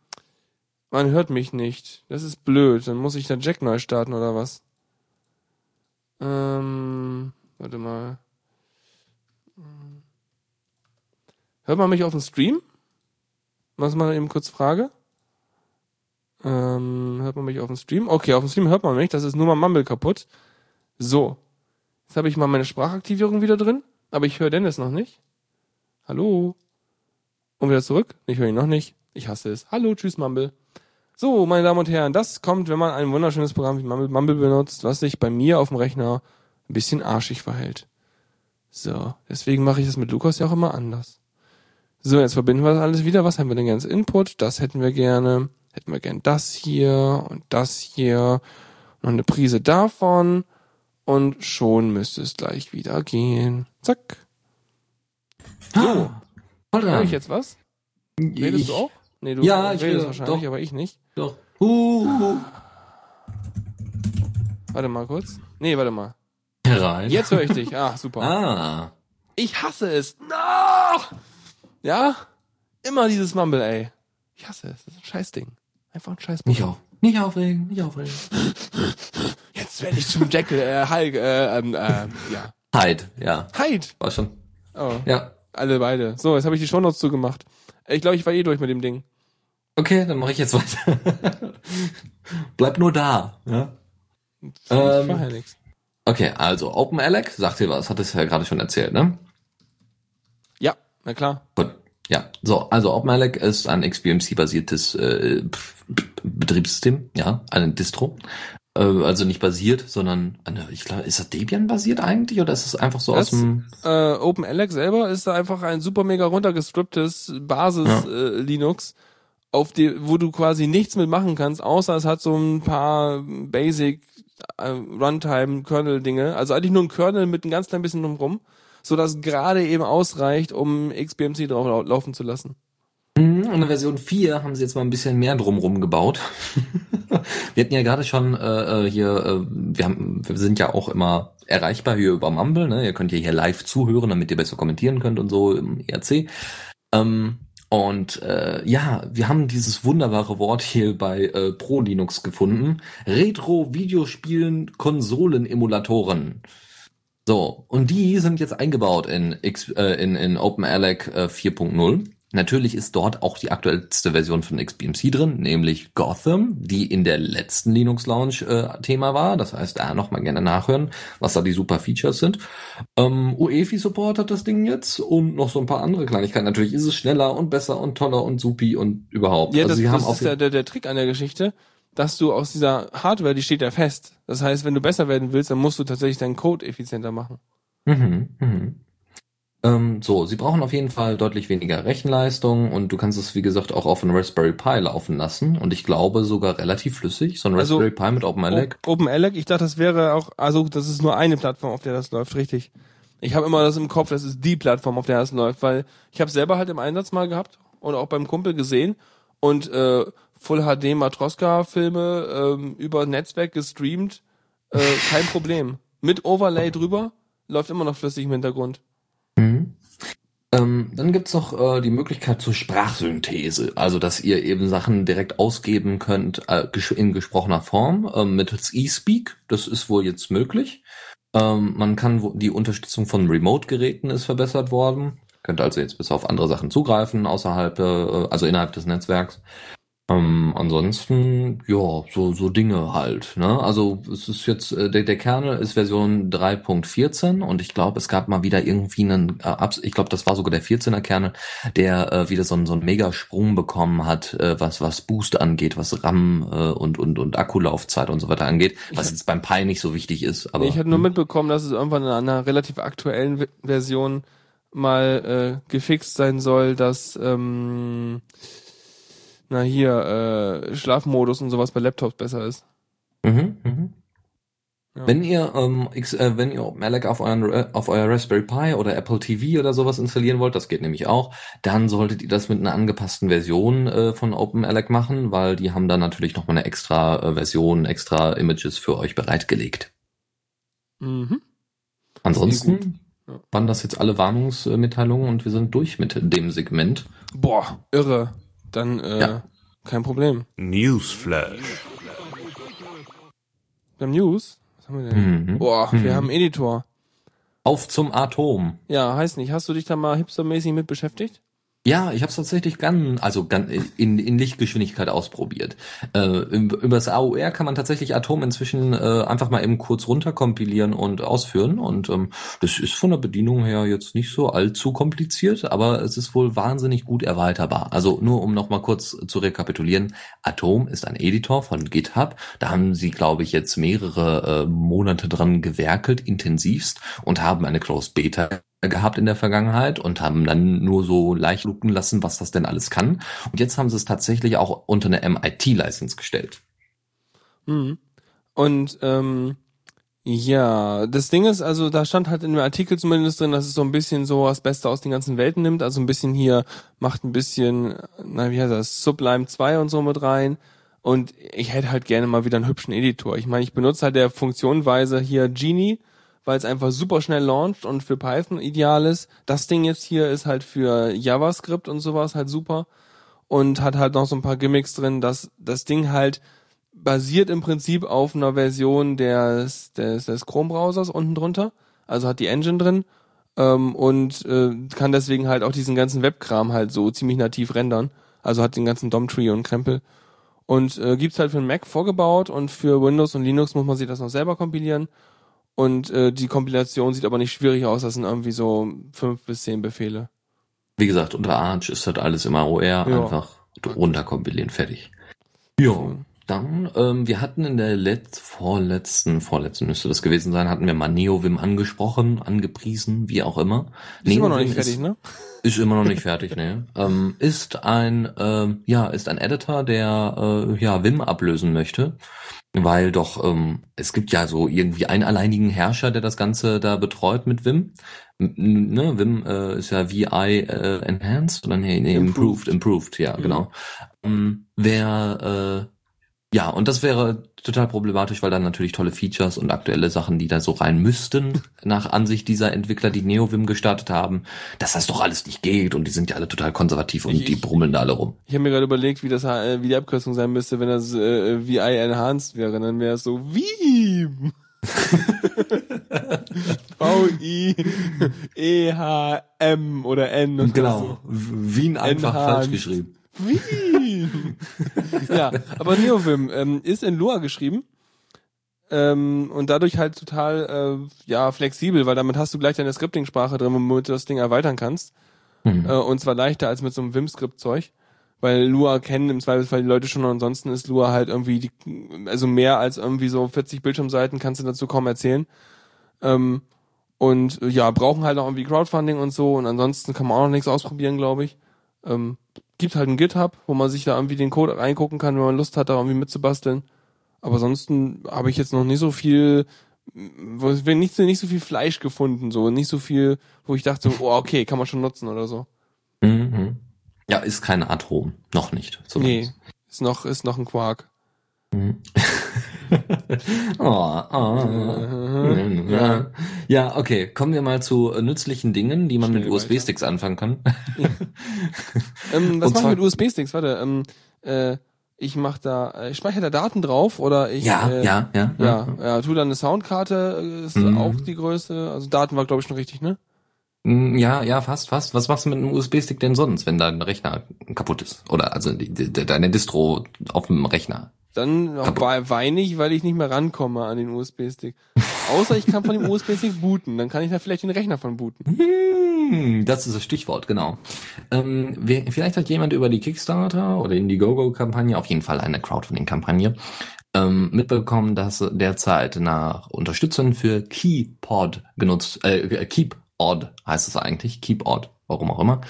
man hört mich nicht. Das ist blöd. Dann muss ich da Jack neu starten oder was? Ähm, warte mal. Hört man mich auf dem Stream? Was mal eben kurz Frage? Ähm, hört man mich auf dem Stream? Okay, auf dem Stream hört man mich. Das ist nur mal Mumble kaputt. So. Jetzt habe ich mal meine Sprachaktivierung wieder drin. aber ich höre Dennis noch nicht. Hallo? Und wieder zurück? Ich höre ihn noch nicht. Ich hasse es. Hallo, tschüss, Mumble. So, meine Damen und Herren, das kommt, wenn man ein wunderschönes Programm wie Mumble, Mumble benutzt, was sich bei mir auf dem Rechner ein bisschen arschig verhält. So, deswegen mache ich das mit Lukas ja auch immer anders. So, jetzt verbinden wir das alles wieder. Was haben wir denn gerne als Input? Das hätten wir gerne. Hätten wir gern das hier und das hier. Noch eine Prise davon. Und schon müsste es gleich wieder gehen. Zack. So. Ah, voll Hör dran. ich jetzt was? Redest Ich- du auch? Nee, du Ja, ich redest rede, wahrscheinlich, doch. aber ich nicht. Doch. Uh, Warte mal kurz. Nee, warte mal. herein. Jetzt höre ich dich. Ah, super. Ah. Ich hasse es. No! Ja? Immer dieses Mumble, ey. Ich hasse es. Das ist ein Scheißding. Einfach ein Scheiß. Nicht auf. Nicht aufregen, nicht aufregen. Jetzt werde ich zum Deckel, äh, Hulk, äh, ähm, äh, ja. Hyde, ja. Hyde. War schon. Oh, Ja. Alle beide. So, jetzt habe ich die Shownotes zugemacht. Ich glaube, ich war eh durch mit dem Ding. Okay, dann mache ich jetzt weiter. *laughs* Bleib nur da. Ja. Ich Ähm, ja nix. Okay, also OpenAlec, sagt dir was, hat es ja gerade schon erzählt, ne? Ja, na klar. Gut. Ja, so, also OpenAlec ist ein XBMC-basiertes äh, Betriebssystem, ja, eine Distro. Äh, also nicht basiert, sondern ich glaube, ist das Debian basiert eigentlich oder ist es einfach so Das- aus dem Äh, OpenAlex selber ist da einfach ein super mega runtergestripptes Basis Ja. äh, Linux, auf die, wo du quasi nichts mitmachen kannst, außer es hat so ein paar Basic äh, Runtime Kernel Dinge, also eigentlich nur ein Kernel mit ein ganz klein bisschen drumrum, so dass gerade eben ausreicht, um XBMC drauf lau laufen zu lassen. Mhm, In der Version 4 haben sie jetzt mal ein bisschen mehr drumrum gebaut. *laughs* wir hatten ja gerade schon äh, äh, hier, äh, wir, haben, wir sind ja auch immer erreichbar hier über Mumble. Ne? Ihr könnt ja hier live zuhören, damit ihr besser kommentieren könnt und so im ERC. Ähm, und äh, ja, wir haben dieses wunderbare Wort hier bei äh, Pro Linux gefunden. Retro-Videospielen Konsolen-Emulatoren. So, und die sind jetzt eingebaut in, X, äh, in, in OpenAlec äh, 4.0. Natürlich ist dort auch die aktuellste Version von XBMC drin, nämlich Gotham, die in der letzten Linux Lounge äh, Thema war. Das heißt, da nochmal gerne nachhören, was da die super Features sind. Ähm, UEFI Support hat das Ding jetzt und noch so ein paar andere Kleinigkeiten. Natürlich ist es schneller und besser und toller und supi und überhaupt. Ja, also das, sie das haben ist auch ja der, der Trick an der Geschichte, dass du aus dieser Hardware, die steht ja fest. Das heißt, wenn du besser werden willst, dann musst du tatsächlich deinen Code effizienter machen. Mhm, mhm. Ähm, so, sie brauchen auf jeden Fall deutlich weniger Rechenleistung und du kannst es, wie gesagt, auch auf einem Raspberry Pi laufen lassen und ich glaube sogar relativ flüssig. So ein Also, Raspberry Pi mit OpenAlec. O- OpenAlec, ich dachte, das wäre auch, also das ist nur eine Plattform, auf der das läuft, richtig. Ich habe immer das im Kopf, das ist die Plattform, auf der das läuft, weil ich habe selber halt im Einsatz mal gehabt und auch beim Kumpel gesehen und äh, Full HD Matroska Filme ähm, über Netzwerk gestreamt, äh, kein Problem. Mit Overlay drüber läuft immer noch flüssig im Hintergrund. Mhm. Ähm, dann gibt's noch äh, die Möglichkeit zur Sprachsynthese, also dass ihr eben Sachen direkt ausgeben könnt äh, in gesprochener Form ähm, mittels eSpeak. Das ist wohl jetzt möglich. Ähm, man kann die Unterstützung von Remote-Geräten ist verbessert worden. Könnt also jetzt bis auf andere Sachen zugreifen außerhalb, äh, also innerhalb des Netzwerks. Ähm, ansonsten, ja, so, so Dinge halt. Ne? Also es ist jetzt, äh, der, der Kernel ist Version 3.14 und ich glaube, es gab mal wieder irgendwie einen, äh, ich glaube, das war sogar der 14er Kernel, der äh, wieder so, einen so einen Megasprung bekommen hat, äh, was, was Boost angeht, was RAM äh, und, und, und Akkulaufzeit und so weiter angeht, was jetzt beim Pi nicht so wichtig ist. Aber ich hatte nur mitbekommen, dass es irgendwann in einer relativ aktuellen Version mal äh, gefixt sein soll, dass ähm, na hier äh, Schlafmodus und sowas bei Laptops besser ist. Mhm, mhm. Ja. Wenn ihr ähm, X, äh, wenn ihr OpenAlec auf euren Ra- auf euer Raspberry Pi oder Apple TV oder sowas installieren wollt, das geht nämlich auch, dann solltet ihr das mit einer angepassten Version äh, von OpenAlec machen, weil die haben dann natürlich noch mal eine extra äh, Version, extra Images für euch bereitgelegt. Mhm. Ansonsten Ja. waren das jetzt alle Warnungsmitteilungen und wir sind durch mit dem Segment. Boah, irre. Dann äh, Ja. kein Problem. Newsflash. Wir haben News. Was haben wir denn? Mhm. Boah, Mhm. wir haben Editor. Auf zum Atom. Ja, heißt nicht. Hast du dich da mal hipstermäßig mit beschäftigt? Ja, ich habe es tatsächlich ganz, also ganz in, in Lichtgeschwindigkeit ausprobiert. Äh, über das AOR kann man tatsächlich Atom inzwischen äh, einfach mal eben kurz runterkompilieren und ausführen. Und ähm, das ist von der Bedienung her jetzt nicht so allzu kompliziert, aber es ist wohl wahnsinnig gut erweiterbar. Also nur um nochmal kurz zu rekapitulieren, Atom ist ein Editor von GitHub. Da haben sie, glaube ich, jetzt mehrere äh, Monate dran gewerkelt, intensivst, und haben eine Closed Beta gehabt in der Vergangenheit und haben dann nur so leicht lucken lassen, was das denn alles kann. Und jetzt haben sie es tatsächlich auch unter eine MIT-License gestellt. Mhm. Und ähm, ja, das Ding ist, also da stand halt in dem Artikel zumindest drin, dass es so ein bisschen so das Beste aus den ganzen Welten nimmt. Also ein bisschen hier macht ein bisschen, na wie heißt das, Sublime 2 und so mit rein. Und ich hätte halt gerne mal wieder einen hübschen Editor. Ich meine, ich benutze halt der Funktionweise hier Genie weil es einfach super schnell launcht und für Python ideal ist. Das Ding jetzt hier ist halt für JavaScript und sowas halt super und hat halt noch so ein paar Gimmicks drin, dass das Ding halt basiert im Prinzip auf einer Version des, des, des Chrome-Browsers unten drunter, also hat die Engine drin ähm, und äh, kann deswegen halt auch diesen ganzen Webkram halt so ziemlich nativ rendern, also hat den ganzen DOM-Tree und Krempel und äh, gibt's halt für den Mac vorgebaut und für Windows und Linux muss man sich das noch selber kompilieren und äh, die Kompilation sieht aber nicht schwierig aus, das sind irgendwie so fünf bis zehn Befehle. Wie gesagt, unter Arch ist das alles immer OR, ja. einfach runterkompilieren, fertig. Ja. Dann, ähm, wir hatten in der letzt, vorletzten, vorletzten müsste das gewesen sein, hatten wir mal NeoVim angesprochen, angepriesen, wie auch immer. Ist immer noch nicht fertig, ist, ne? Ist immer noch nicht fertig, ne? *laughs* Ähm, ist ein, ähm, ja, ist ein Editor, der äh, ja Vim ablösen möchte weil doch ähm, es gibt ja so irgendwie einen alleinigen Herrscher, der das Ganze da betreut mit Vim. Ne, Vim äh, ist ja VI äh, enhanced oder nee, nee improved, improved, ja mhm. genau. Ähm, wer äh, ja, und das wäre total problematisch, weil dann natürlich tolle Features und aktuelle Sachen, die da so rein müssten, *laughs* nach Ansicht dieser Entwickler, die NeoVim gestartet haben, dass das doch alles nicht geht und die sind ja alle total konservativ und ich, die brummeln da alle rum. Ich habe mir gerade überlegt, wie das äh, wie die Abkürzung sein müsste, wenn das äh, VI Enhanced wäre, dann wäre *laughs* es so wie V-I-E-H-M oder N und Genau, so. Wien einfach falsch geschrieben. Wien. *laughs* ja, aber Neovim ähm, ist in Lua geschrieben. Ähm, und dadurch halt total äh, ja flexibel, weil damit hast du gleich deine Scripting-Sprache drin, womit du das Ding erweitern kannst. Mhm. Äh, und zwar leichter als mit so einem Vim-Skript-Zeug. Weil Lua kennen im Zweifelsfall die Leute schon, und ansonsten ist Lua halt irgendwie, die, also mehr als irgendwie so 40 Bildschirmseiten kannst du dazu kaum erzählen. Ähm, und ja, brauchen halt auch irgendwie Crowdfunding und so und ansonsten kann man auch noch nichts ausprobieren, glaube ich. Ähm, gibt halt ein GitHub, wo man sich da irgendwie den Code reingucken kann, wenn man Lust hat, da irgendwie mitzubasteln. Aber ansonsten habe ich jetzt noch nicht so viel, nicht so, nicht so viel Fleisch gefunden, so nicht so viel, wo ich dachte, oh okay, kann man schon nutzen oder so. Mhm. Ja, ist kein Atom, noch nicht. Zumindest. Nee, ist noch ist noch ein Quark. Mhm. *laughs* oh, oh. Ja. ja, okay. Kommen wir mal zu nützlichen Dingen, die man Schnell mit USB-Sticks anfangen kann. *laughs* ähm, was mache ich mit USB-Sticks? Warte, ähm, äh, ich mach da, ich speichere da Daten drauf oder ich ja, äh, ja, ja, ja, ja, ja, tu dann eine Soundkarte, äh, ist mhm. auch die Größe. Also Daten war glaube ich schon richtig, ne? Mm, ja, ja, fast, fast. Was machst du mit einem USB-Stick denn sonst, wenn dein Rechner kaputt ist? Oder also die, die, deine Distro auf dem Rechner dann weine ich, weil ich nicht mehr rankomme an den USB-Stick. Außer ich kann von dem USB-Stick booten, dann kann ich da vielleicht den Rechner von booten. Hm, das ist das Stichwort, genau. Ähm, vielleicht hat jemand über die Kickstarter oder Indiegogo-Kampagne, auf jeden Fall eine Crowdfunding-Kampagne, ähm, mitbekommen, dass derzeit nach Unterstützern für KeyPod genutzt, äh, KeepOdd heißt es eigentlich, KeepOdd, warum auch immer,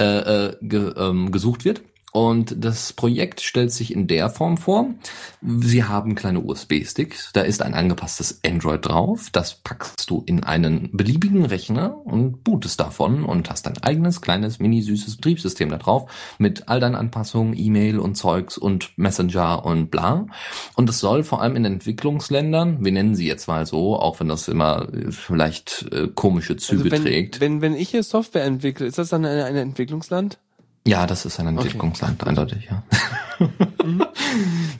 äh, äh, ge, ähm, gesucht wird. Und das Projekt stellt sich in der Form vor. Sie haben kleine USB-Sticks, da ist ein angepasstes Android drauf, das packst du in einen beliebigen Rechner und bootest davon und hast dein eigenes kleines mini-süßes Betriebssystem da drauf mit all deinen Anpassungen, E-Mail und Zeugs und Messenger und bla. Und es soll vor allem in Entwicklungsländern, wir nennen sie jetzt mal so, auch wenn das immer vielleicht äh, komische Züge also wenn, trägt. Wenn, wenn ich hier Software entwickle, ist das dann ein, ein Entwicklungsland? Ja, das ist ein Entwicklungsland, okay. eindeutig, ja. *laughs*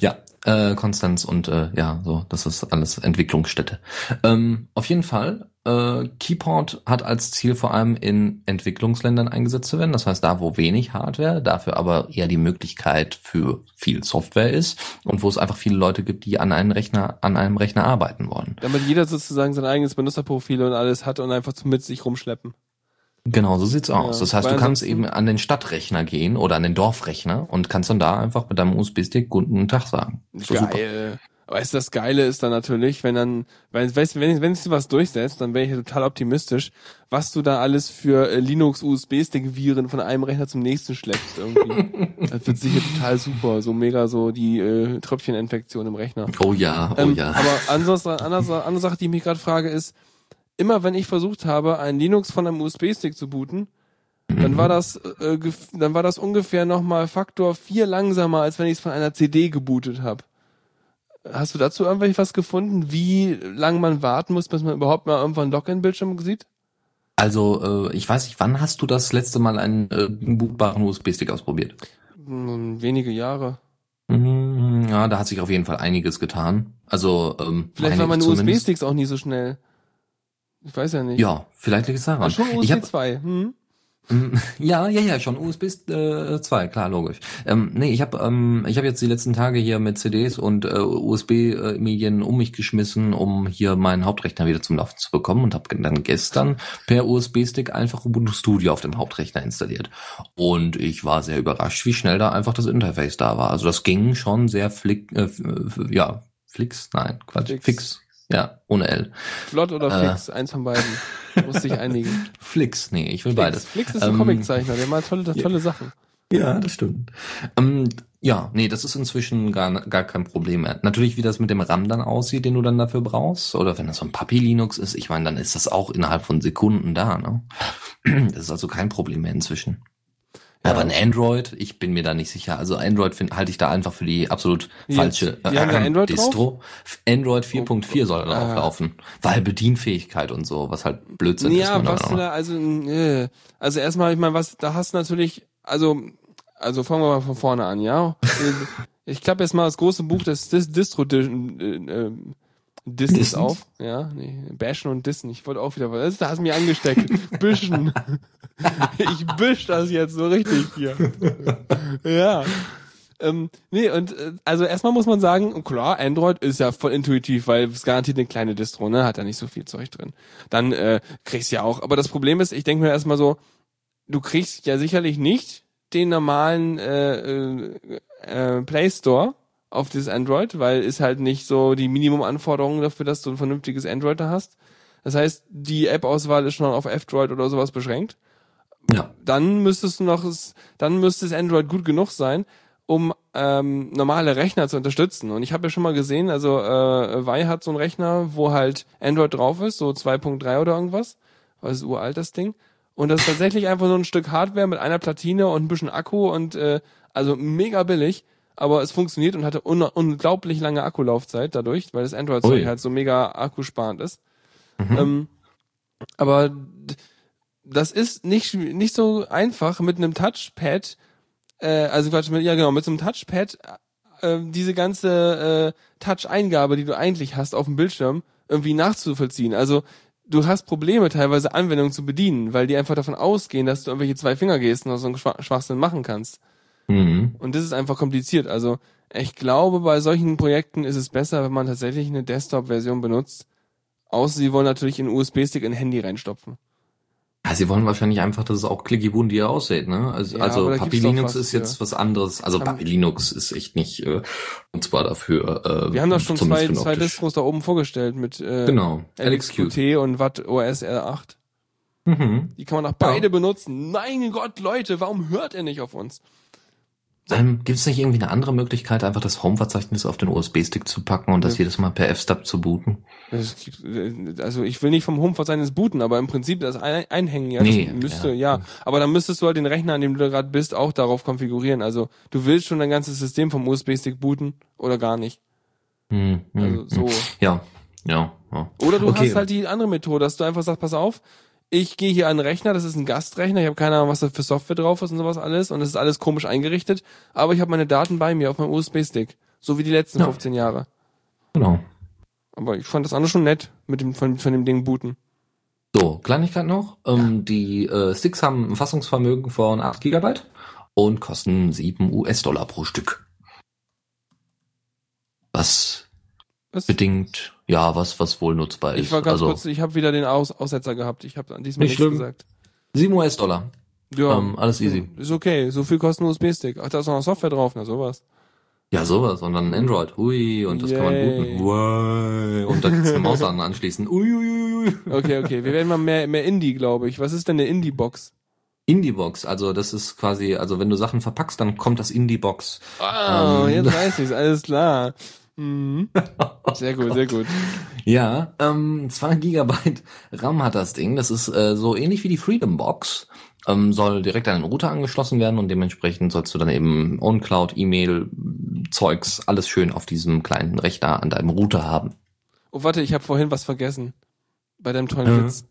Ja, äh, Konstanz und äh, ja, so, das ist alles Entwicklungsstätte. Ähm, auf jeden Fall, äh, Keyport hat als Ziel vor allem in Entwicklungsländern eingesetzt zu werden. Das heißt, da wo wenig Hardware, dafür aber eher die Möglichkeit für viel Software ist und wo es einfach viele Leute gibt, die an einem Rechner, an einem Rechner arbeiten wollen. Damit jeder sozusagen sein eigenes Benutzerprofil und alles hat und einfach mit sich rumschleppen. Genau, so sieht's aus. Ja, das heißt, weil du kannst eben an den Stadtrechner gehen oder an den Dorfrechner und kannst dann da einfach mit deinem USB-Stick guten Tag sagen. So super. Geil. Weißt du, das Geile ist dann natürlich, wenn dann, wenn, weißt, du, wenn, wenn sich was durchsetzt, dann wäre ich total optimistisch, was du da alles für äh, Linux USB-Stick Viren von einem Rechner zum nächsten schleppst irgendwie. *laughs* das wird sicher total super, so mega so die äh, Tröpfcheninfektion im Rechner. Oh ja, oh Ähm, ja. Aber ansonsten, andere, andere Sache, die ich mich gerade frage, ist, immer wenn ich versucht habe, ein Linux von einem USB-Stick zu booten, dann war das, äh, gef- dann war das ungefähr nochmal Faktor 4 langsamer, als wenn ich es von einer CD gebootet habe. Hast du dazu irgendwelche was gefunden, wie lang man warten muss, bis man überhaupt mal irgendwann einen Login-Bildschirm sieht? Also, äh, ich weiß nicht, wann hast du das letzte Mal einen äh, bootbaren USB-Stick ausprobiert? Wenige Jahre. Mhm, Ja, da hat sich auf jeden Fall einiges getan. Also, ähm, Vielleicht waren meine. USB-Sticks auch nie so schnell. Ich weiß ja nicht. Ja, vielleicht liegt es daran. Aber schon ich USB hab, 2. Hm? Mm, *laughs* Ja, ja, ja, schon USB äh, 2, klar, logisch. Ähm, nee, ich habe ähm, ich hab jetzt die letzten Tage hier mit CDs und äh, USB-Medien um mich geschmissen, um hier meinen Hauptrechner wieder zum Laufen zu bekommen und habe dann gestern per USB-Stick einfach Ubuntu Studio auf dem Hauptrechner installiert. Und ich war sehr überrascht, wie schnell da einfach das Interface da war. Also das ging schon sehr flick, äh, ja, flix, nein, Quatsch, Fix. fix. Ja, ohne L. Flott oder Äh. Fix, eins von beiden. Muss sich einigen. *laughs* Flix, nee, ich will Flix, beides. Flix ist ein Ähm, Comiczeichner, der macht tolle, tolle Sachen. Ja, das stimmt. Ähm, ja, nee, das ist inzwischen gar, gar kein Problem mehr. Natürlich, wie das mit dem RAM dann aussieht, den du dann dafür brauchst, oder wenn das so ein Papi Linux ist, ich meine, dann ist das auch innerhalb von Sekunden da, ne? *clears throat* Das ist also kein Problem mehr inzwischen. Ja. Aber ein Android, ich bin mir da nicht sicher. Also Android find, halte ich da einfach für die absolut falsche? Die da Android Distro. Android 4.4 soll da auch laufen. Weil Bedienfähigkeit und so, was halt Blödsinn ist. Ja, was du da, also, äh, also erstmal, ich meine, was, da hast du natürlich, also, also fangen wir mal von vorne an, ja. Äh, *laughs* ich klappe jetzt mal das große Buch des Dis Distro äh, Dissens Dissens? auf, ja, nee, Bashen und Dissen, ich wollte auch wieder was, da hast du mich angesteckt, *laughs* Büschen. ich büsch das jetzt so richtig hier. ja. Ähm, nee, und äh, also erstmal muss man sagen, klar, Android ist ja voll intuitiv, weil es garantiert eine kleine Distro, ne? Hat da nicht so viel Zeug drin. Dann äh, kriegst du ja auch. Aber das Problem ist, ich denke mir erstmal so, du kriegst ja sicherlich nicht den normalen äh, äh, äh, Play Store auf dieses Android, weil ist halt nicht so die Minimumanforderungen dafür, dass du ein vernünftiges Android da hast. Das heißt, die App-Auswahl ist schon auf F-Droid oder sowas beschränkt Ja. dann müsstest du noch, es- dann müsste es Android gut genug sein, um ähm, normale Rechner zu unterstützen. Und ich habe ja schon mal gesehen, also äh, Vi hat so einen Rechner, wo halt Android drauf ist, so 2.3 oder irgendwas. Was ist uralt das Ding? Und das ist tatsächlich einfach nur ein Stück Hardware mit einer Platine und ein bisschen Akku und äh, also mega billig. Aber es funktioniert und hatte un unglaublich lange Akkulaufzeit dadurch, weil das Android-Zeug halt so mega akkusparend ist. Ähm, aber das ist nicht nicht so einfach mit einem Touchpad, äh, also Quatsch, mit, ja genau, mit so einem Touchpad äh, diese ganze äh, Touch-Eingabe, die du eigentlich hast auf dem Bildschirm, irgendwie nachzuvollziehen. Also du hast Probleme teilweise Anwendungen zu bedienen, weil die einfach davon ausgehen, dass du irgendwelche zwei Fingergesten oder so einen Schwach Schwachsinn machen kannst. Mhm. Und das ist einfach kompliziert. Also ich glaube, bei solchen Projekten ist es besser, wenn man tatsächlich eine Desktop-Version benutzt. Außer sie wollen natürlich in einen USB-Stick in ein Handy reinstopfen. Ja, sie wollen wahrscheinlich einfach, dass es auch clicky bundy aussieht, ne? Also, Ja, also Papi Linux was ist jetzt was anderes. Also Haben- Papi Linux ist echt nicht äh, und zwar dafür. Äh, Wir haben doch schon zwei, zwei. Distros da oben vorgestellt mit äh, Genau. LXQT und Watt OS R8. Mhm. Die kann man auch beide benutzen. Mein Gott, Leute, warum hört ihr nicht auf uns? Ähm, Gibt es nicht irgendwie eine andere Möglichkeit, einfach das Home-Verzeichnis auf den USB-Stick zu packen und das Ja. jedes Mal per F-Stub zu booten? Gibt, äh, also ich will nicht vom Home-Verzeichnis booten, aber im Prinzip das ein einhängen, ja, Nee, das müsste, ja. ja. Aber dann müsstest du halt den Rechner, an dem du gerade bist, auch darauf konfigurieren. Also du willst schon dein ganzes System vom USB-Stick booten oder gar nicht. Hm, hm, Also so. hm. Ja, ja, ja. Oder du Okay. hast halt die andere Methode, dass du einfach sagst, pass auf, ich gehe hier an den Rechner, das ist ein Gastrechner, ich habe keine Ahnung, was da für Software drauf ist und sowas alles und es ist alles komisch eingerichtet, aber ich habe meine Daten bei mir auf meinem USB-Stick, so wie die letzten Ja. 15 Jahre. Genau. Aber ich fand das andere schon nett mit dem von, von dem Ding booten. So, Kleinigkeit noch. Ähm, Die äh, Sticks haben ein Fassungsvermögen von 8 GB und kosten 7 US-Dollar pro Stück. Was Was? bedingt, ja, was, was wohl nutzbar ist. Ich war ganz also, kurz, ich habe wieder den Aus Aussetzer gehabt. Ich habe diesmal Nicht nichts schlimm. gesagt. 7 US-Dollar. Ja, Ähm, alles easy. ist okay. So viel kostet ein USB-Stick. Ach, da ist noch Software drauf, na sowas. Ja, sowas. Und dann ein Android. Ui, und das kann man Yay. booten. Ui, und da kannst du eine Maus an anschließen. Ui, ui, ui. Okay, okay. Wir werden mal mehr, mehr Indie, glaube ich. Was ist denn eine Indie-Box? Indie-Box, also das ist quasi, also wenn du Sachen verpackst, dann kommt das Indie-Box. Ah, Ähm. jetzt weiß ich's, alles klar. Mhm. *laughs* Sehr gut, sehr gut. Ja, ähm, 2 Gigabyte RAM hat das Ding. Das ist äh, so ähnlich wie die Freedom Box. Ähm, soll direkt an den Router angeschlossen werden und dementsprechend sollst du dann eben OnCloud, E-Mail, Zeugs, alles schön auf diesem kleinen Rechner an deinem Router haben. Oh, warte, ich habe vorhin was vergessen. Bei deinem tollen Mhm. Witz.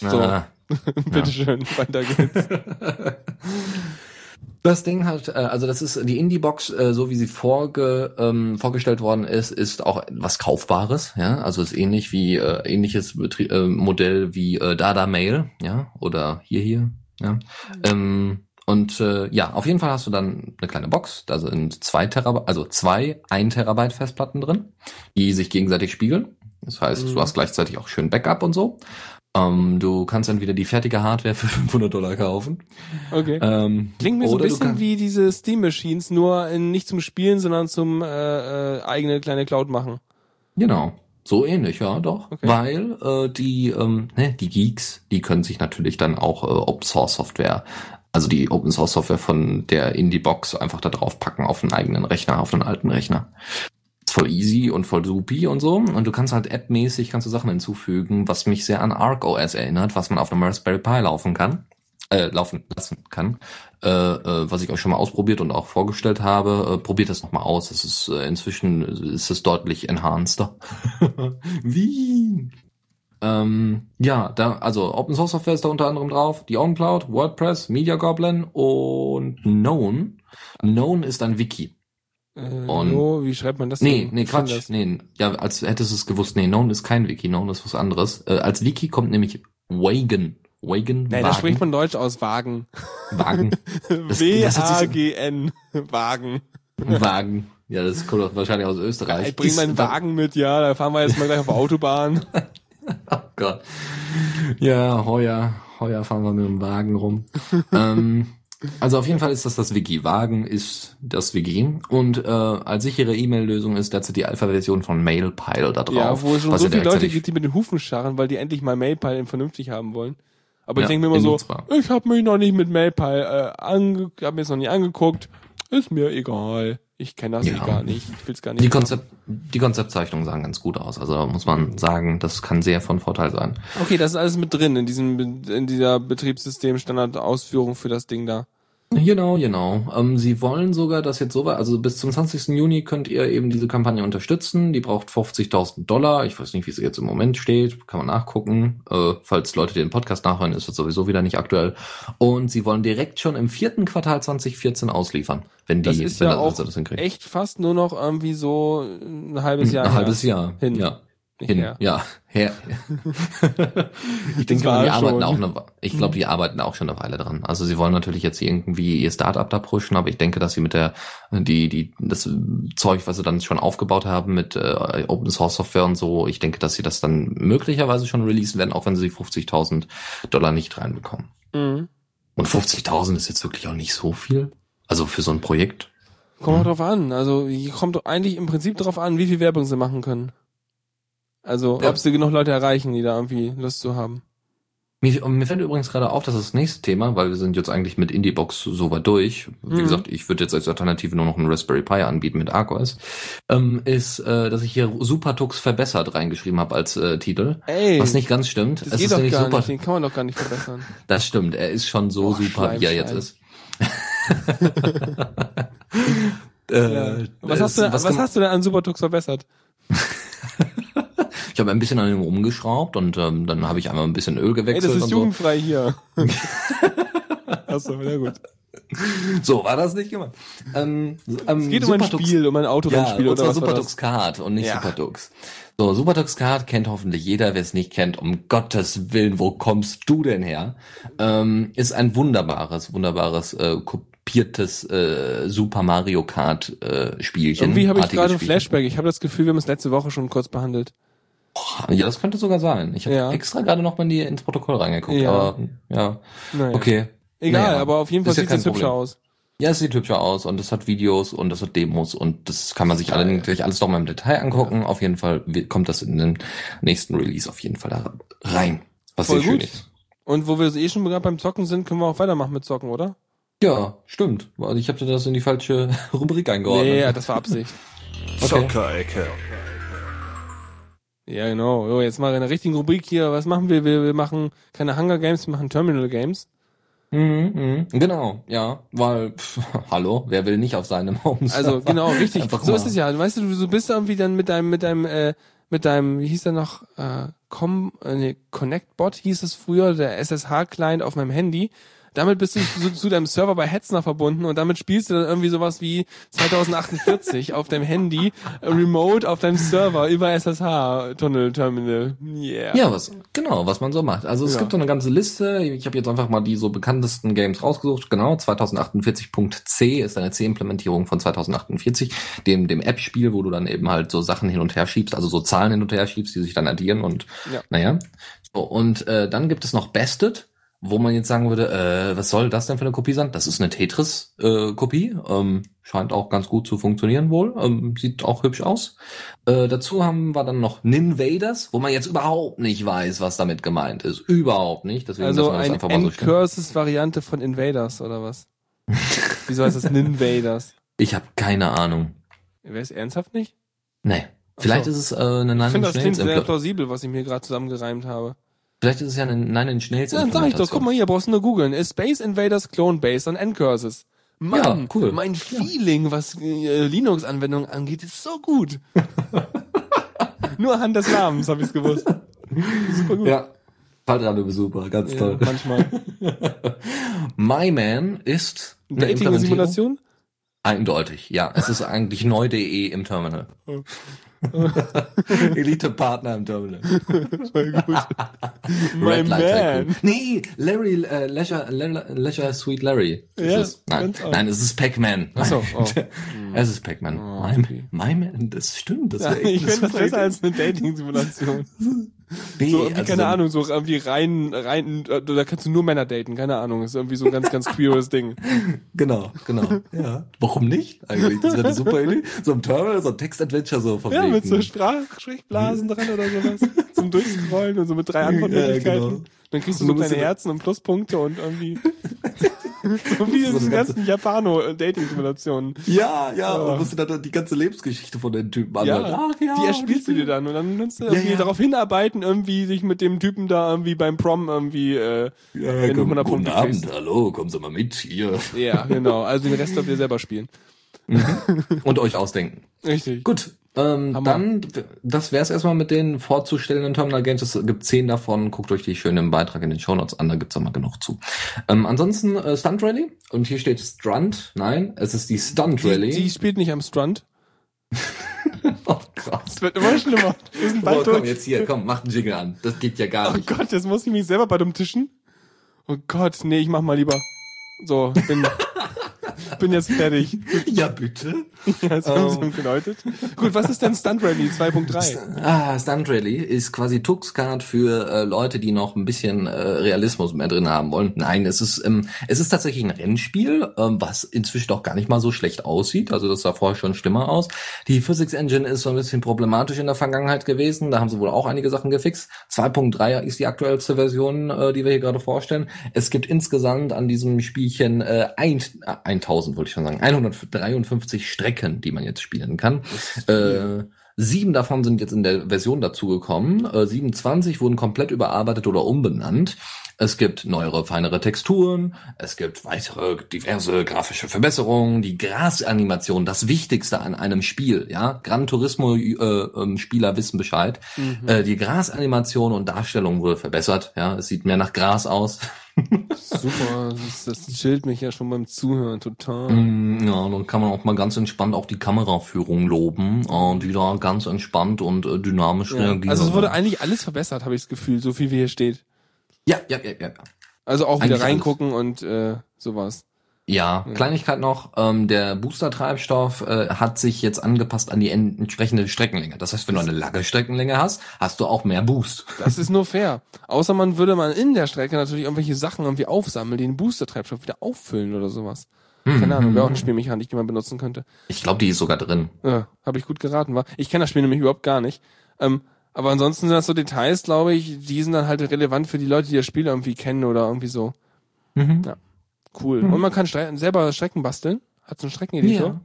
So. Ah. *laughs* Bitteschön, weiter geht's. *laughs* Das Ding hat, äh, also das ist die Indie-Box, äh, so wie sie vorge, ähm, vorgestellt worden ist, ist auch was Kaufbares, ja, also ist ähnlich wie äh, ähnliches Betrie äh, Modell wie äh, Dada Mail, ja, oder hier hier, ja. Ähm, und äh, ja, auf jeden Fall hast du dann eine kleine Box, da sind zwei Terabyte, also zwei 1 Terabyte Festplatten drin, die sich gegenseitig spiegeln. Das heißt, Mhm. du hast gleichzeitig auch schön Backup und so. Ähm, du kannst entweder die fertige Hardware für *laughs* 500 Dollar kaufen. Okay. Ähm, Klingt mir so ein bisschen wie diese Steam Machines, nur in, nicht zum Spielen, sondern zum äh, äh, eigene kleine Cloud machen. Genau. So ähnlich, ja, doch. Okay. Weil äh, die, ähm, ne, die Geeks, die können sich natürlich dann auch äh, Open Source Software, also die Open Source Software von der Indie-Box einfach da drauf packen auf einen eigenen Rechner, auf einen alten Rechner. Ist voll easy und voll supi und so. Und du kannst halt App-mäßig kannst du Sachen hinzufügen, was mich sehr an Arc OS erinnert, was man auf einem Raspberry Pi laufen kann. Äh, laufen lassen kann, äh, äh, was ich auch schon mal ausprobiert und auch vorgestellt habe. Äh, probiert das nochmal aus. Es ist äh, inzwischen ist es deutlich enhanceder. *laughs* Wien. Ähm, ja, da, also Open Source Software ist da unter anderem drauf, die OwnCloud, WordPress, Media Goblin und Known. Known ist ein Wiki. Äh, Und- no, wie schreibt man das Nee, denn? nee, Quatsch. Nee, ja, als hättest du es gewusst. Nee, Known ist kein Wiki, Known ist was anderes. Äh, als Wiki kommt nämlich Wagon. Wagon, Nee, da spricht man Deutsch aus Wagen. Wagen. *laughs* W-A-G-N. *laughs* Wagen. Wagen. Ja, das kommt doch wahrscheinlich aus Österreich. Ich bring Ist meinen Wa- Wagen mit, ja, da fahren wir jetzt mal gleich auf Autobahn. *laughs* Oh Gott. Ja, heuer, heuer fahren wir mit dem Wagen rum. ähm, also auf jeden Fall ist das das Wiki. Wagen ist das Wiki. Und äh, als sichere E-Mail-Lösung ist derzeit die Alpha-Version von MailPile da drauf. ja, wo es schon so viele Leute gibt, die mit den Hufen scharren, weil die endlich mal MailPile vernünftig haben wollen. Aber ich Ja, denke mir immer so, ich habe mich noch nicht mit MailPile äh, ange hab mir jetzt noch nie angeguckt. Ist mir egal. Ich kenne das Ja. eh gar nicht. Ich will's gar nicht. Die. Konzept, die Konzeptzeichnungen sahen ganz gut aus. Also muss man sagen, das kann sehr von Vorteil sein. Okay, das ist alles mit drin in diesem in dieser Betriebssystem Standard Ausführung für das Ding da. Genau, genau. Ähm, sie wollen sogar, dass jetzt so weit, also bis zum 20. Juni könnt ihr eben diese Kampagne unterstützen. Die braucht 50.000 Dollar. Ich weiß nicht, wie sie jetzt im Moment steht. Kann man nachgucken. Äh, falls Leute den Podcast nachhören, ist das sowieso wieder nicht aktuell. Und sie wollen direkt schon im vierten Quartal 2014 ausliefern. Wenn die, Das ist wenn ja das, auch das hinkriegen. echt fast nur noch irgendwie so ein halbes Jahr. Ein halbes Jahr. Hin. Ja. Hin, her. ja, her. *laughs* ich denke mal, die schon. arbeiten auch eine, ich glaube, die arbeiten auch schon eine Weile dran. Also sie wollen natürlich jetzt irgendwie ihr Startup da pushen, aber ich denke, dass sie mit der, die, die, das Zeug, was sie dann schon aufgebaut haben mit äh, Open Source Software und so, ich denke, dass sie das dann möglicherweise schon releasen werden, auch wenn sie die 50.000 Dollar nicht reinbekommen. Mhm. Und 50.000 ist jetzt wirklich auch nicht so viel. Also für so ein Projekt. Kommt Mhm. drauf an. Also hier kommt doch eigentlich im Prinzip drauf an, wie viel Werbung sie machen können. Also Ja. ob sie genug Leute erreichen, die da irgendwie Lust zu haben. Mir, mir fällt übrigens gerade auf, dass das nächste Thema, weil wir sind jetzt eigentlich mit Indiebox so weit durch. Wie Mhm. gesagt, ich würde jetzt als Alternative nur noch einen Raspberry Pi anbieten mit ArcOS. Ähm, ist, äh, dass ich hier Supertux verbessert reingeschrieben habe als äh, Titel. Ey, Was nicht ganz stimmt. das es geht ist doch gar super. nicht. Den kann man doch gar nicht verbessern. *laughs* Das stimmt. Er ist schon so Oh, super, wie er jetzt ist. *laughs* äh, Ja. Was, es- hast du, was, man- hast du denn an Supertux verbessert? *laughs* Ich habe ein bisschen an ihm rumgeschraubt und ähm, dann habe ich einmal ein bisschen Öl Ey, gewechselt. das ist jugendfrei hier. *laughs* Achso, ja gut. so. so war das nicht immer. Ähm, ähm, Es geht um ein Spiel, um ein Ja, Autorennspiel und oder was das? Kart und nicht Ja. Superdux. So, Superdux Kart kennt hoffentlich jeder. Wer es nicht kennt, um Gottes Willen, wo kommst du denn her? Ähm, ist ein wunderbares, wunderbares äh, kopiertes äh, Super Mario Kart äh, Spielchen. Irgendwie habe ich gerade ein. Flashback. Ich habe das Gefühl, wir haben es letzte Woche schon kurz behandelt. Ja, das könnte sogar sein. Ich habe Ja. extra gerade noch mal in die, ins Protokoll reingeguckt. Ja. Aber ja, Naja. okay. Egal, Naja, aber auf jeden Fall ja sieht es hübscher aus. Ja, es sieht hübscher aus und es hat Videos und es hat Demos und das kann man sich alle natürlich alles noch mal im Detail angucken. Auf jeden Fall kommt das in den nächsten Release auf jeden Fall da rein. Was Voll sehr schön gut. ist. Und wo wir eh schon gerade beim Zocken sind, können wir auch weitermachen mit Zocken, oder? Ja, stimmt. Weil Ich habe das in die falsche *laughs* Rubrik eingeordnet. Nee, ja, das war Absicht. Okay. Zockerecke. Ja, genau. So, jetzt mal in der richtigen Rubrik hier. Was machen wir? Wir, wir machen keine Hunger Games, wir machen Terminal Games. Mhm, mhm. Genau, ja, weil pff, *laughs* hallo, wer will nicht auf seinem Home Also genau, richtig. So ist es ja. Weißt du, du bist irgendwie dann mit deinem, mit deinem, äh, mit deinem, wie hieß der noch, äh, Com, äh, nee, ConnectBot hieß es früher, der SSH-Client auf meinem Handy. Damit bist du zu, zu deinem Server bei Hetzner verbunden und damit spielst du dann irgendwie sowas wie 2048 auf deinem Handy, remote auf deinem Server über SSH-Tunnel-Terminal. Yeah. Ja, was genau, was man so macht. Also es Ja. gibt so eine ganze Liste. Ich habe jetzt einfach mal die so bekanntesten Games rausgesucht. Genau, 2048.c ist eine C-Implementierung von 2048, dem dem App-Spiel, wo du dann eben halt so Sachen hin und her schiebst, also so Zahlen hin und her schiebst, die sich dann addieren und Ja. naja. So, und äh, dann gibt es noch Bested, wo man jetzt sagen würde, äh, was soll das denn für eine Kopie sein? Das ist eine Tetris-Kopie. ähm, scheint auch ganz gut zu funktionieren wohl. Ähm, sieht auch hübsch aus. Äh, dazu haben wir dann noch Ninvaders, wo man jetzt überhaupt nicht weiß, was damit gemeint ist. Überhaupt nicht. Deswegen Also eine einfach mal so stehen. Endcurses-Variante von Invaders oder was? *laughs* Wieso heißt das Ninvaders? Ich habe keine Ahnung. Wäre es ernsthaft nicht? Nee. Vielleicht so. ist es äh, eine Ich Nine finde, Inch das klingt sehr plausibel, was ich mir gerade zusammengereimt habe. Vielleicht ist es ja eine Nine Inch Nails Ja, dann sag ich doch, guck mal hier, brauchst du nur googeln. Ist Space Invaders Clone Based on Endcurses. Mann, Ja, cool. mein Feeling, was äh, Linux-Anwendungen angeht, ist so gut. *laughs* nur anhand des Namens habe ich's gewusst. Super gut. Ja. Faltradio super, ganz Ja, toll. manchmal. *laughs* My Man ist eine. Dating-Simulation? Eindeutig, ja. Es ist eigentlich neu.de im Terminal. *laughs* Elite-Partner im Terminal. *laughs* Voll gut. My man. Nee, Larry, äh, Leisure, Le- Leisure Sweet Larry. ist Ja, es. Nein, nein, es ist Pac-Man. Ach so, oh. *laughs* Es ist Pac-Man. Oh, my, okay. my Man, das stimmt. Das Ja, ich finde das besser als eine Dating-Simulation. Nee, So irgendwie, also keine so- Ahnung, so irgendwie rein, rein, äh, da kannst du nur Männer daten, keine Ahnung, ist irgendwie so ein ganz, ganz queeres Ding. *laughs* Genau, genau. ja. Warum nicht? Eigentlich, das wäre eine super Idee. So im Terminal, so ein Text-Adventure so von Ja, wegen. mit so Sprach Sprechblasen dran oder sowas. *laughs* Zum Durchscrollen und so mit drei Antwortmöglichkeiten. Ja, genau. Dann kriegst du so kleine Herzen und Pluspunkte und irgendwie. *laughs* *laughs* so wie in diesen eine ganze- ganzen Japano-Dating-Simulationen. Ja, ja, Ja. und musst du dann die ganze Lebensgeschichte von den Typen Ja, anhören. Ach, ja, die erspielst du dir dann und dann kannst du irgendwie ja. darauf hinarbeiten, irgendwie sich mit dem Typen da irgendwie beim Prom irgendwie, äh, Ja, wenn du komm, 100 guten Abend, kriegst. hallo, kommen Sie mal mit hier. Ja, genau. Also den Rest dürft ihr selber spielen. *laughs* Und euch ausdenken. Richtig. Gut, ähm, dann, das wär's erstmal mit den vorzustellenden Terminal Games. Es gibt zehn davon. Guckt euch die schön im Beitrag in den Show Notes an, da gibt's auch mal genug zu. Ähm, ansonsten äh, Stunt Rally. Und hier steht Strunt. Nein, es ist die Stunt Rally. Die, die spielt nicht am Strand. *laughs* oh, krass. Es wird immer schlimmer. Wir sind Oh, bald komm, durch. jetzt hier, komm, macht einen Jingle an. Das geht ja gar Oh nicht. Gott, jetzt muss ich mich selber bei dem Tischen. Oh Gott, nee, ich mach mal lieber. So, bin, *laughs* bin jetzt fertig. Ja, bitte. *laughs* Ja, sie geläutet. Gut, was ist denn Stunt Rally 2.3? Ah, Stunt Rally ist quasi Tuxcard für äh, Leute, die noch ein bisschen äh, Realismus mehr drin haben wollen. Nein, es ist ähm, es ist tatsächlich ein Rennspiel, ähm, was inzwischen auch gar nicht mal so schlecht aussieht. Also das sah vorher schon schlimmer aus. Die Physics Engine ist so ein bisschen problematisch in der Vergangenheit gewesen. Da haben sie wohl auch einige Sachen gefixt. 2.3 ist die aktuellste Version, äh, die wir hier gerade vorstellen. Es gibt insgesamt an diesem Spielchen äh, ein, äh, 1000, wollte ich schon sagen, 153 Strecken, die man jetzt spielen kann. Äh, Sieben davon sind jetzt in der Version dazugekommen. Äh, 27 wurden komplett überarbeitet oder umbenannt. Es gibt neuere, feinere Texturen. Es gibt weitere diverse grafische Verbesserungen. Die Grasanimation, das Wichtigste an einem Spiel. Ja, Gran Turismo äh, ähm, Spieler wissen Bescheid. Mhm. Äh, die Grasanimation und Darstellung wurde verbessert. Ja, es sieht mehr nach Gras aus. Super, das, das chillt mich ja schon beim Zuhören total. Mm, Ja, dann kann man auch mal ganz entspannt auch die Kameraführung loben und die da ganz entspannt und äh, dynamisch Ja. reagieren. Also es wurde eigentlich alles verbessert, habe ich das Gefühl, so viel wie hier steht. ja, ja, ja, ja. ja. Also auch wieder Eigentlich reingucken und äh, sowas. Ja, Kleinigkeit noch, ähm, der Booster-Treibstoff äh, hat sich jetzt angepasst an die en- entsprechende Streckenlänge. Das heißt, wenn du eine lange Streckenlänge hast, hast du auch mehr Boost. Das ist nur fair. *laughs* Außer man würde mal in der Strecke natürlich irgendwelche Sachen irgendwie aufsammeln, die den Booster-Treibstoff wieder auffüllen oder sowas. Keine Ahnung, wäre auch eine Spielmechanik, die man benutzen könnte. Ich glaube, die ist sogar drin. Ja, habe ich gut geraten, war. Ich kenne das Spiel nämlich überhaupt gar nicht. Ähm, aber ansonsten sind das so Details, glaube ich, die sind dann halt relevant für die Leute, die das Spiel irgendwie kennen oder irgendwie so. Mhm. Ja. Cool. Und man kann Stre selber Strecken basteln. Hat so einen Streckeneditor.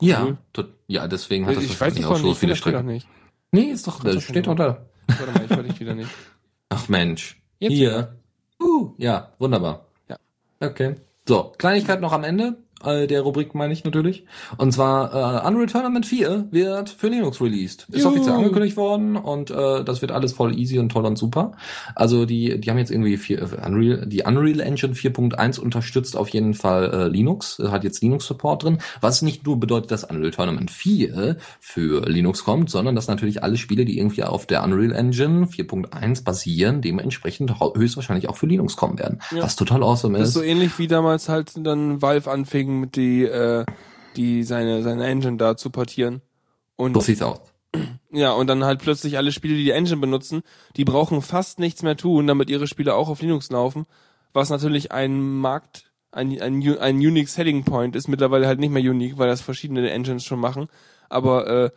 Ja, Cool. tot- ja, deswegen hat das ich weiß wahrscheinlich nicht auch so ich finde viele Strecken. nicht. Nee, ist doch, das steht doch da. Warte mal, ich höre dich wieder nicht. *laughs* Ach Mensch. Jetzt Hier. Uh, ja, wunderbar. Ja. Okay. So, Kleinigkeit noch am Ende äh, der Rubrik meine ich natürlich. Und zwar äh, Unreal Tournament 4 wird für Linux released. Ist Juhu. offiziell angekündigt worden und äh, das wird alles voll easy und toll und super. Also die die haben jetzt irgendwie vier, äh, Unreal die Unreal Engine 4.1 unterstützt auf jeden Fall äh, Linux, äh, hat jetzt Linux Support drin, was nicht nur bedeutet, dass Unreal Tournament 4 für Linux kommt, sondern dass natürlich alle Spiele, die irgendwie auf der Unreal Engine 4.1 basieren, dementsprechend höchstwahrscheinlich auch für Linux kommen werden. Ja. Was total awesome Das ist. ist so ähnlich wie damals halt dann Valve anfing mit die, äh, die seine, seine Engine da zu portieren. Und so sieht's aus. ja, und dann halt plötzlich alle Spiele, die die Engine benutzen, die brauchen fast nichts mehr tun, damit ihre Spiele auch auf Linux laufen, was natürlich ein Markt, ein, ein, ein Unique Selling Point ist, mittlerweile halt nicht mehr unique, weil das verschiedene Engines schon machen, aber äh,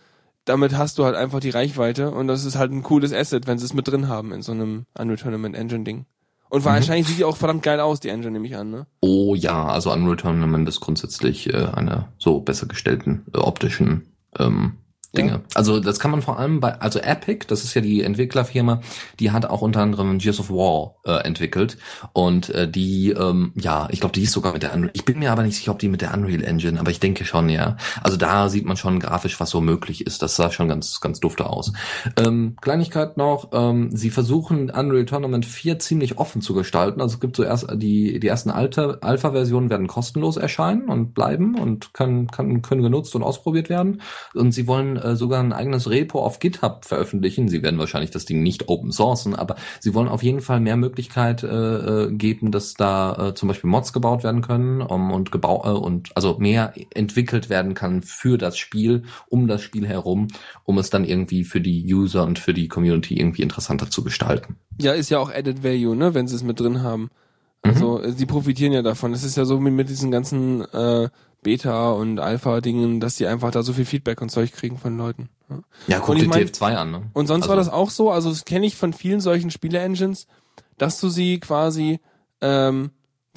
damit hast du halt einfach die Reichweite und das ist halt ein cooles Asset, wenn sie es mit drin haben in so einem Unreal Tournament Engine Ding. Und wahrscheinlich sieht die auch verdammt geil aus, die Engine, nehme ich an, ne? Oh ja, also Unreal Tournament ist grundsätzlich äh, eine so besser gestellten äh, optischen ähm, Dinge. Ja. Also das kann man vor allem bei, also Epic, das ist ja die Entwicklerfirma, die hat auch unter anderem Gears of War äh, entwickelt und äh, die, ähm, ja, ich glaube, die ist sogar mit der Unreal, ich bin mir aber nicht sicher, ob die mit der Unreal Engine, aber ich denke schon, ja. Also da sieht man schon grafisch, was so möglich ist. Das sah schon ganz, ganz dufte aus. Ähm, Kleinigkeit noch, ähm, sie versuchen Unreal Tournament 4 ziemlich offen zu gestalten. Also es gibt so erst die, die ersten Alpha-Versionen werden kostenlos erscheinen und bleiben und können, können, können genutzt und ausprobiert werden. Und sie wollen äh, sogar ein eigenes Repo auf GitHub veröffentlichen. Sie werden wahrscheinlich das Ding nicht open sourcen, aber sie wollen auf jeden Fall mehr Möglichkeit äh, äh, geben, dass da äh, zum Beispiel Mods gebaut werden können um, und gebau äh, und also mehr entwickelt werden kann für das Spiel, um das Spiel herum, um es dann irgendwie für die User und für die Community irgendwie interessanter zu gestalten. Ja, ist ja auch Added Value, ne, wenn sie es mit drin haben. Also, äh, sie profitieren ja davon. Es ist ja so wie mit diesen ganzen äh, Beta- und Alpha-Dingen, dass die einfach da so viel Feedback und Zeug kriegen von Leuten. Ja. Ja, guck ich dir mein- TF2 an. Ne? Und sonst also, war das auch so, also das kenne ich von vielen solchen Spiele-Engines, dass du sie quasi, ähm,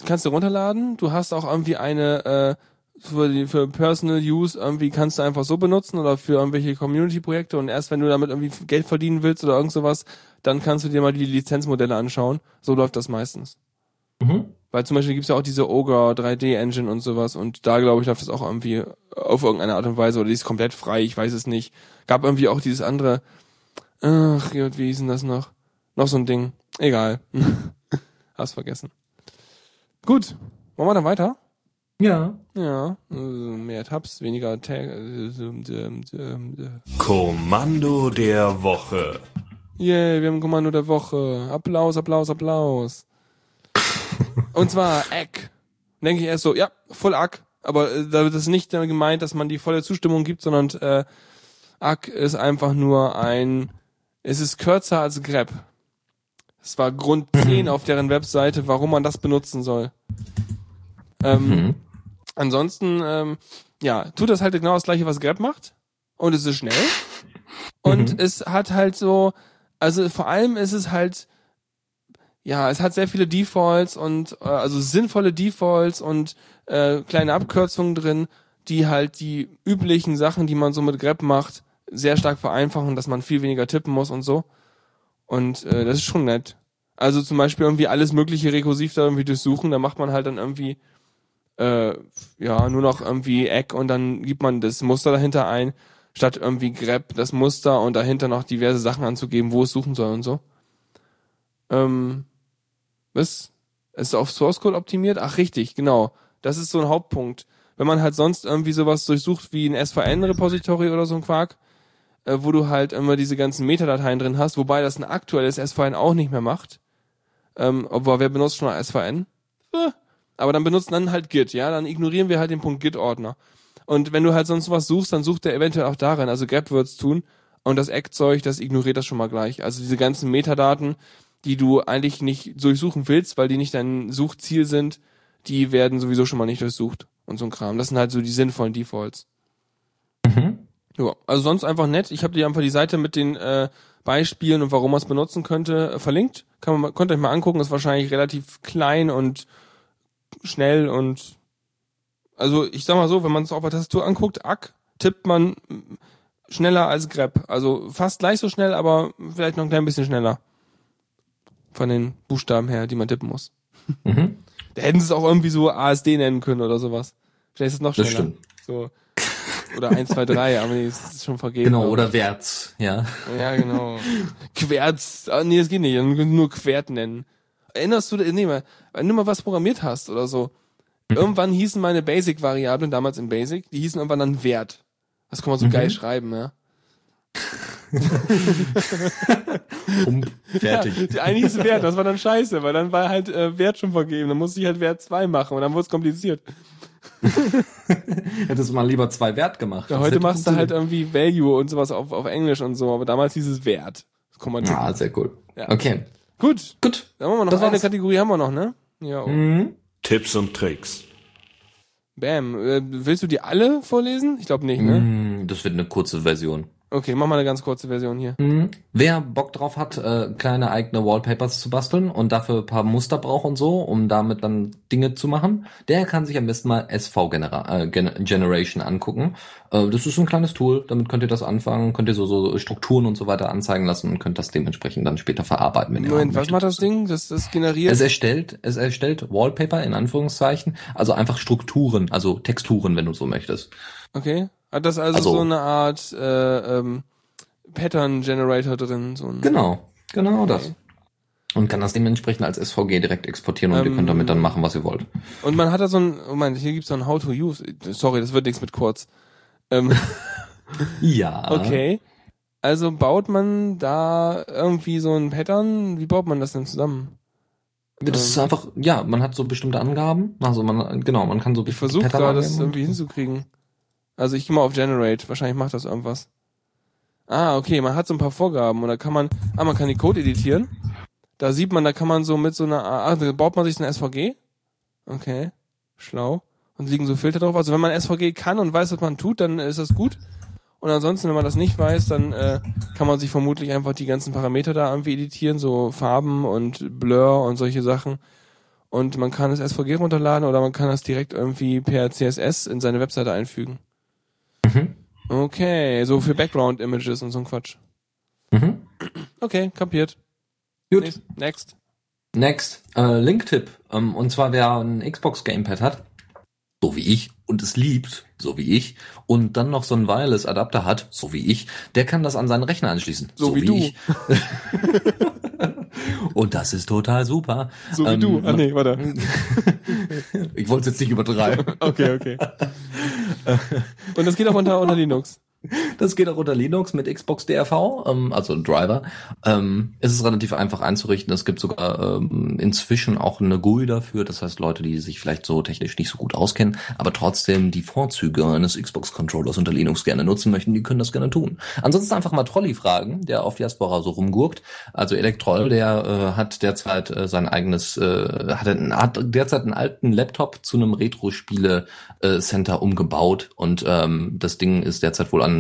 kannst du runterladen, du hast auch irgendwie eine, äh, für, die, für Personal Use irgendwie kannst du einfach so benutzen oder für irgendwelche Community-Projekte und erst wenn du damit irgendwie Geld verdienen willst oder irgend sowas, dann kannst du dir mal die Lizenzmodelle anschauen. So läuft das meistens. Mhm. Weil zum Beispiel gibt's ja auch diese Ogre 3D Engine und sowas und da glaube ich läuft das auch irgendwie auf irgendeine Art und Weise oder die ist komplett frei, ich weiß es nicht. Gab irgendwie auch dieses andere, ach Gott, wie hieß denn das noch? Noch so ein Ding. Egal. *laughs* Hast vergessen. Gut. Wollen wir dann weiter? Ja. Ja. Mehr Tabs, weniger Tag. äh, ähm, ähm, ähm, äh. Kommando der Woche. Yay, wir haben Kommando der Woche. Applaus, Applaus, Applaus. Und zwar Eck. Denke ich erst so, ja, voll Ack. Aber äh, da wird es nicht damit gemeint, dass man die volle Zustimmung gibt, sondern äh, Ack ist einfach nur ein, es ist kürzer als Grep. Es war Grund 10 auf deren Webseite, warum man das benutzen soll. Ähm, Mhm. Ansonsten, ähm, ja, tut das halt genau das gleiche, was Grab macht. Und es ist schnell. Und Mhm. es hat halt so, also vor allem ist es halt, ja, es hat sehr viele Defaults und äh, also sinnvolle Defaults und äh, kleine Abkürzungen drin, die halt die üblichen Sachen, die man so mit Grab macht, sehr stark vereinfachen, dass man viel weniger tippen muss und so. Und äh, das ist schon nett. Also zum Beispiel irgendwie alles mögliche rekursiv da irgendwie durchsuchen, da macht man halt dann irgendwie äh, ja nur noch irgendwie Eck und dann gibt man das Muster dahinter ein, statt irgendwie grep das Muster und dahinter noch diverse Sachen anzugeben, wo es suchen soll und so. Ähm, was? Ist auf Source Code optimiert? Ach richtig, genau. Das ist so ein Hauptpunkt. Wenn man halt sonst irgendwie sowas durchsucht wie ein SVN-Repository oder so ein Quark, äh, wo du halt immer diese ganzen Metadateien drin hast, wobei das ein aktuelles SVN auch nicht mehr macht. Ähm, obwohl, wer benutzt schon mal SVN? Äh, aber dann benutzen dann halt Git, ja, dann ignorieren wir halt den Punkt Git-Ordner. Und wenn du halt sonst was suchst, dann sucht er eventuell auch darin, also grep wird's tun und das Eckzeug, das ignoriert das schon mal gleich. Also diese ganzen Metadaten, die du eigentlich nicht durchsuchen willst, weil die nicht dein Suchziel sind, die werden sowieso schon mal nicht durchsucht und so ein Kram. Das sind halt so die sinnvollen Defaults. Mhm. Ja, also sonst einfach nett. Ich habe dir einfach die Seite mit den äh, Beispielen und warum man es benutzen könnte äh, verlinkt. Kann man, könnt ihr euch mal angucken. Ist wahrscheinlich relativ klein und schnell und also ich sag mal so, wenn man es auf der Tastatur anguckt, ack, tippt man schneller als grep. Also fast gleich so schnell, aber vielleicht noch ein klein bisschen schneller. Von den Buchstaben her, die man tippen muss. Mhm. Da hätten sie es auch irgendwie so ASD nennen können oder sowas. Vielleicht ist es noch schneller. Das stimmt. So. Oder 1, 2, 3, aber nee, das ist schon vergeben. Genau, oder ich. Wärts, ja. Ja, genau. Querz. Ah, nee, das geht nicht. Dann können nur Quert nennen. Erinnerst du, nee, mal, wenn du mal was programmiert hast oder so. Irgendwann hießen meine Basic-Variablen, damals in Basic, die hießen irgendwann dann Wert. Das kann man so Mhm. geil schreiben, ja. *laughs* Um, fertig. Ja, die eine hieß Wert, das war dann scheiße, weil dann war halt äh, Wert schon vergeben. Dann musste ich halt Wert 2 machen und dann wurde es kompliziert. *laughs* Hättest du mal lieber zwei Wert gemacht. Ja, heute machst du halt irgendwie Value und sowas auf, auf Englisch und so, aber damals hieß es Wert. Das kann man Ah, sehr cool. Ja. Okay, Gut, gut. dann haben wir noch Das eine war's. Kategorie haben wir noch, ne? Ja. Mhm. Tipps und Tricks. Bam. Äh, willst du die alle vorlesen? Ich glaube nicht, ne? Mm, Das wird eine kurze Version. Okay, mach mal eine ganz kurze Version hier. Mhm. Wer Bock drauf hat, äh, kleine eigene Wallpapers zu basteln und dafür ein paar Muster braucht und so, um damit dann Dinge zu machen, der kann sich am besten mal SV Genera äh, Gen Generation angucken. Äh, das ist so ein kleines Tool, damit könnt ihr das anfangen, könnt ihr so, so Strukturen und so weiter anzeigen lassen und könnt das dementsprechend dann später verarbeiten, wenn ihr Moment, haben was macht das Ding? Das, das generiert. Es erstellt, es erstellt Wallpaper in Anführungszeichen, also einfach Strukturen, also Texturen, wenn du so möchtest. Okay. Hat das also, Also- so eine Art äh, ähm, Pattern Generator drin? So ein, Genau, genau Okay. das. Und kann das dementsprechend als SVG direkt exportieren und ihr Ähm, könnt damit dann machen, was ihr wollt. Und man hat da so ein, oh Moment, hier gibt's so ein How to Use. Sorry, das wird nichts mit kurz. Ähm, *laughs* Ja. okay. Also baut man da irgendwie so ein Pattern? Wie baut man das denn zusammen? Das ist einfach, ja, man hat so bestimmte Angaben. Also man, genau, man kann so Ich versuche gerade, das irgendwie hinzukriegen. Also ich gehe mal auf Generate. Wahrscheinlich macht das irgendwas. Ah, okay, man hat so ein paar Vorgaben und da kann man, ah, man kann die Code editieren. Da sieht man, da kann man so mit so einer, ah, da baut man sich so eine SVG. Okay, schlau. Und liegen so Filter drauf. Also wenn man SVG kann und weiß, was man tut, dann ist das gut. Und ansonsten, wenn man das nicht weiß, dann äh, kann man sich vermutlich einfach die ganzen Parameter da irgendwie editieren, so Farben und Blur und solche Sachen. Und man kann das SVG runterladen oder man kann das direkt irgendwie per CSS in seine Webseite einfügen. Mhm. Okay, so für Background Images und so ein Quatsch. Mhm. Okay, kapiert. Gut. Next. Next. Next, äh, Link-Tipp. Ähm, und zwar wer ein Xbox Gamepad hat, so wie ich, und es liebt, so wie ich, und dann noch so einen Wireless-Adapter hat, so wie ich, der kann das an seinen Rechner anschließen. So wie du. ich. *laughs* und das ist total super. So wie Ähm, du. Ah nee, warte. Ich wollte es jetzt nicht übertreiben. Okay, okay. *laughs* Und das geht auch unter, unter Linux. Das geht auch unter Linux mit Xbox DRV, ähm, also Driver. Ähm, es ist relativ einfach einzurichten. Es gibt sogar ähm, inzwischen auch eine GUI dafür. Das heißt, Leute, die sich vielleicht so technisch nicht so gut auskennen, aber trotzdem die Vorzüge eines Xbox-Controllers unter Linux gerne nutzen möchten, die können das gerne tun. Ansonsten einfach mal Trolli fragen, der auf Diaspora so rumgurkt. Also Elektroll, der äh, hat derzeit äh, sein eigenes, äh, hat, einen, hat derzeit einen alten Laptop zu einem Retro-Spiele-Center umgebaut und ähm, das Ding ist derzeit wohl an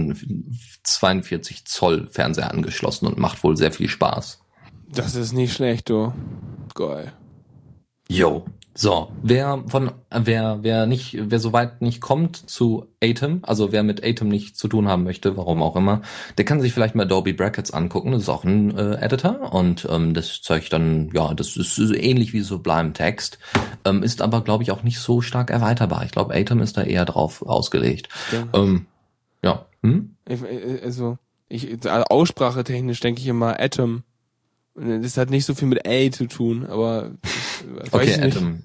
42 Zoll Fernseher angeschlossen und macht wohl sehr viel Spaß. Das ist nicht schlecht, du. Geil. Yo. So, wer von wer wer nicht wer soweit nicht kommt zu Atom, also wer mit Atom nicht zu tun haben möchte, warum auch immer, der kann sich vielleicht mal Adobe Brackets angucken. Das ist auch ein äh, Editor und ähm, das zeigt dann ja, das ist so ähnlich wie Sublime Text, ähm, ist aber glaube ich auch nicht so stark erweiterbar. Ich glaube Atom ist da eher drauf ausgelegt. Ja. Ähm, ja. Hm? Ich- äh, Also, ich, also Aussprache technisch denke ich immer Atom. Das hat nicht so viel mit A zu tun, aber ich weiß Okay, ich nicht. Atom.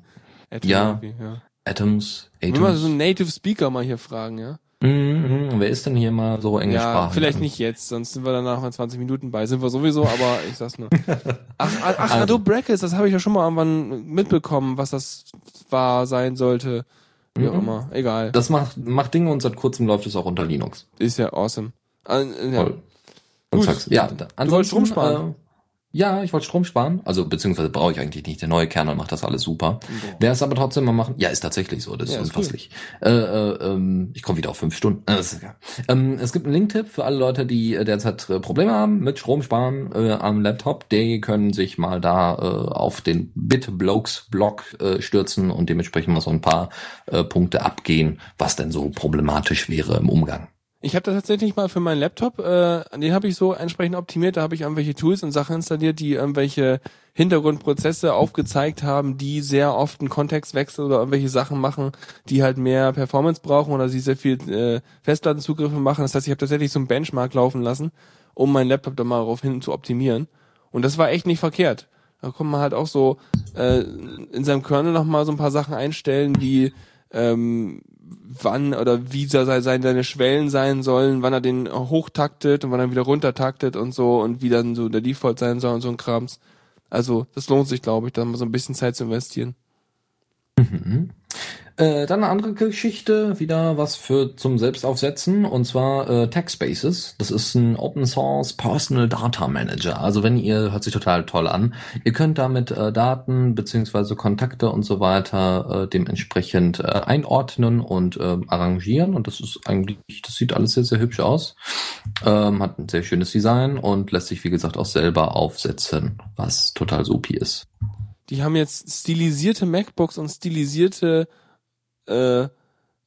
Atom Ja. ja. Atoms. Wenn wir Atoms. so einen Native Speaker mal hier fragen, ja? Mhm, mhm. Wer ist denn hier mal so Ja, englischsprachig? vielleicht nicht jetzt, sonst sind wir danach in 20 Minuten bei. Sind wir sowieso, aber ich sag's nur. *laughs* Ach, ach, ach Also- Adobe Brackets, das habe ich ja schon mal irgendwann mitbekommen, was das war, sein sollte. Wie auch Mhm. immer. Egal. Das macht, macht Dinge und seit kurzem läuft es auch unter Linux. ist ja awesome. Äh, ja. Und Gut. sag's, ja, Du ansonsten, wolltest Strom sparen. Äh, ja, ich wollte Strom sparen. Also beziehungsweise brauche ich eigentlich nicht. Der neue Kernel macht das alles super. Wer es aber trotzdem mal machen, ja, ist tatsächlich so. Das ist Ja, ist unfasslich. Äh, äh, ähm, ich komme wieder auf fünf Stunden. Äh, ähm, es gibt einen Linktipp für alle Leute, die äh, derzeit äh, Probleme haben mit Stromsparen äh, am Laptop. Die können sich mal da auf den BitBlokes-Blog stürzen und dementsprechend mal so ein paar Punkte abgehen, was denn so problematisch wäre im Umgang. Ich habe das tatsächlich mal für meinen Laptop, äh, den habe ich so entsprechend optimiert, da habe ich irgendwelche Tools und Sachen installiert, die irgendwelche Hintergrundprozesse aufgezeigt haben, die sehr oft einen Kontextwechsel oder irgendwelche Sachen machen, die halt mehr Performance brauchen oder sie sehr viel äh, Festplattenzugriffe machen. Das heißt, ich habe tatsächlich so einen Benchmark laufen lassen, um meinen Laptop da mal darauf hin zu optimieren. Und das war echt nicht verkehrt. Da kann man halt auch so äh, in seinem Kernel noch mal so ein paar Sachen einstellen, wie ähm, wann oder wie sei- sein seine Schwellen sein sollen, wann er den hochtaktet und wann er wieder runtertaktet und so und wie dann so der Default sein soll und so ein Krams. Also das lohnt sich, glaube ich, da mal so ein bisschen Zeit zu investieren. Äh, dann eine andere Geschichte, wieder was für zum Selbstaufsetzen, und zwar äh, TechSpaces. Das ist ein Open Source Personal Data Manager. Also wenn ihr, hört sich total toll an, ihr könnt damit äh, Daten beziehungsweise Kontakte und so weiter äh, dementsprechend äh, einordnen und äh, arrangieren. Und das ist eigentlich, das sieht alles sehr, sehr hübsch aus. Ähm, hat ein sehr schönes Design und lässt sich, wie gesagt, auch selber aufsetzen, was total supi ist. Die haben jetzt stilisierte MacBooks und stilisierte äh,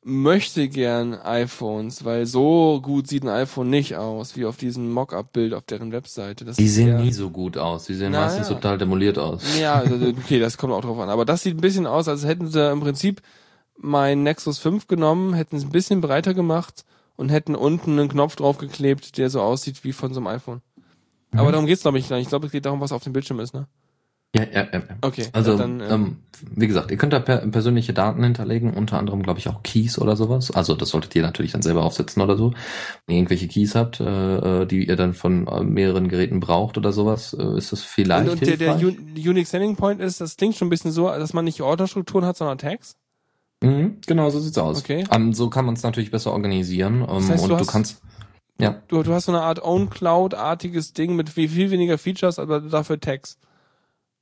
möchte gern iPhones, weil so gut sieht ein iPhone nicht aus, wie auf diesem Mockup-Bild auf deren Webseite. Das Die sehen sehr- nie so gut aus. Die sehen meistens ja. total demoliert aus. Ja, also, okay, das kommt auch drauf an. Aber das sieht ein bisschen aus, als hätten sie im Prinzip mein Nexus 5 genommen, hätten es ein bisschen breiter gemacht und hätten unten einen Knopf draufgeklebt, der so aussieht wie von so einem iPhone. Aber Mhm. darum geht's glaube ich nicht. Ich glaube, es geht darum, was auf dem Bildschirm ist, ne? Ja, ja, ja. Okay, Also, dann, ähm, ähm, wie gesagt, ihr könnt da per persönliche Daten hinterlegen, unter anderem, glaube ich, auch Keys oder sowas. Also das solltet ihr natürlich dann selber aufsetzen oder so. Wenn ihr irgendwelche Keys habt, äh, äh, die ihr dann von äh, mehreren Geräten braucht oder sowas, äh, ist das vielleicht Und, und der, der Unique Selling Point ist, das klingt schon ein bisschen so, dass man nicht Ordnerstrukturen hat, sondern Tags. Mhm, genau, so sieht's aus. Okay. Ähm, so kann man es natürlich besser organisieren. Ähm, heißt, und du du, hast- kannst, ja, Du, du hast so eine Art Own Cloud-artiges Ding mit viel, viel weniger Features, aber dafür Tags.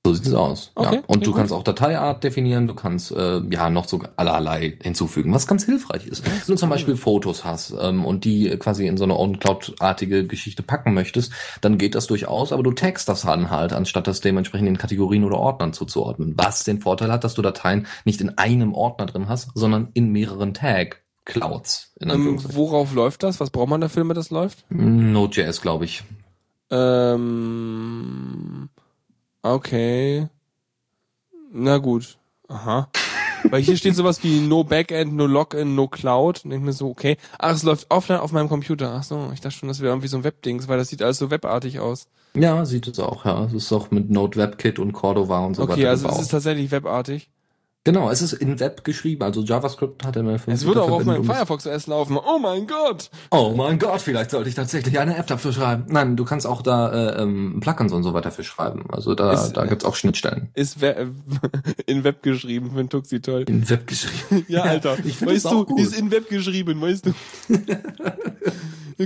So sieht's aus. Okay, ja. Und du gut. kannst auch Dateiart definieren, du kannst äh, ja noch so allerlei hinzufügen, was ganz hilfreich ist. Wenn du zum Beispiel Fotos hast ähm, und die quasi in so eine On-Cloud-artige Geschichte packen möchtest, dann geht das durchaus, aber du tagst das dann halt, anstatt das dementsprechend in Kategorien oder Ordnern zuzuordnen. Was den Vorteil hat, dass du Dateien nicht in einem Ordner drin hast, sondern in mehreren Tag-Clouds. In Ähm, worauf läuft das? Was braucht man dafür, damit das läuft? Node.js, glaube ich. Ähm, okay. Na gut. Aha. Weil hier steht sowas wie No Backend, No Login, No Cloud. Und ich mir so, okay. Ach, es läuft offline auf meinem Computer. Ach so, ich dachte schon, das wäre irgendwie so ein Webdings, weil das sieht alles so webartig aus. Ja, sieht es auch, ja. Es ist auch mit Node WebKit und Cordova und so Okay, weiter also gebaut. es ist tatsächlich webartig. Genau, es ist in Web geschrieben, also JavaScript hat HTML5. Es würde auch auf meinem. Firefox OS laufen. Oh mein Gott! Oh mein Gott, vielleicht sollte ich tatsächlich eine App dafür schreiben. Nein, du kannst auch da äh, ähm, Plugins und so weiter für schreiben. Also da, Ist- da gibt's auch Schnittstellen. Ist we *laughs* in Web geschrieben, für Tuxi toll. In Web geschrieben. *laughs* Ja, Alter. ich weißt das du, gut. ist in Web geschrieben, weißt du.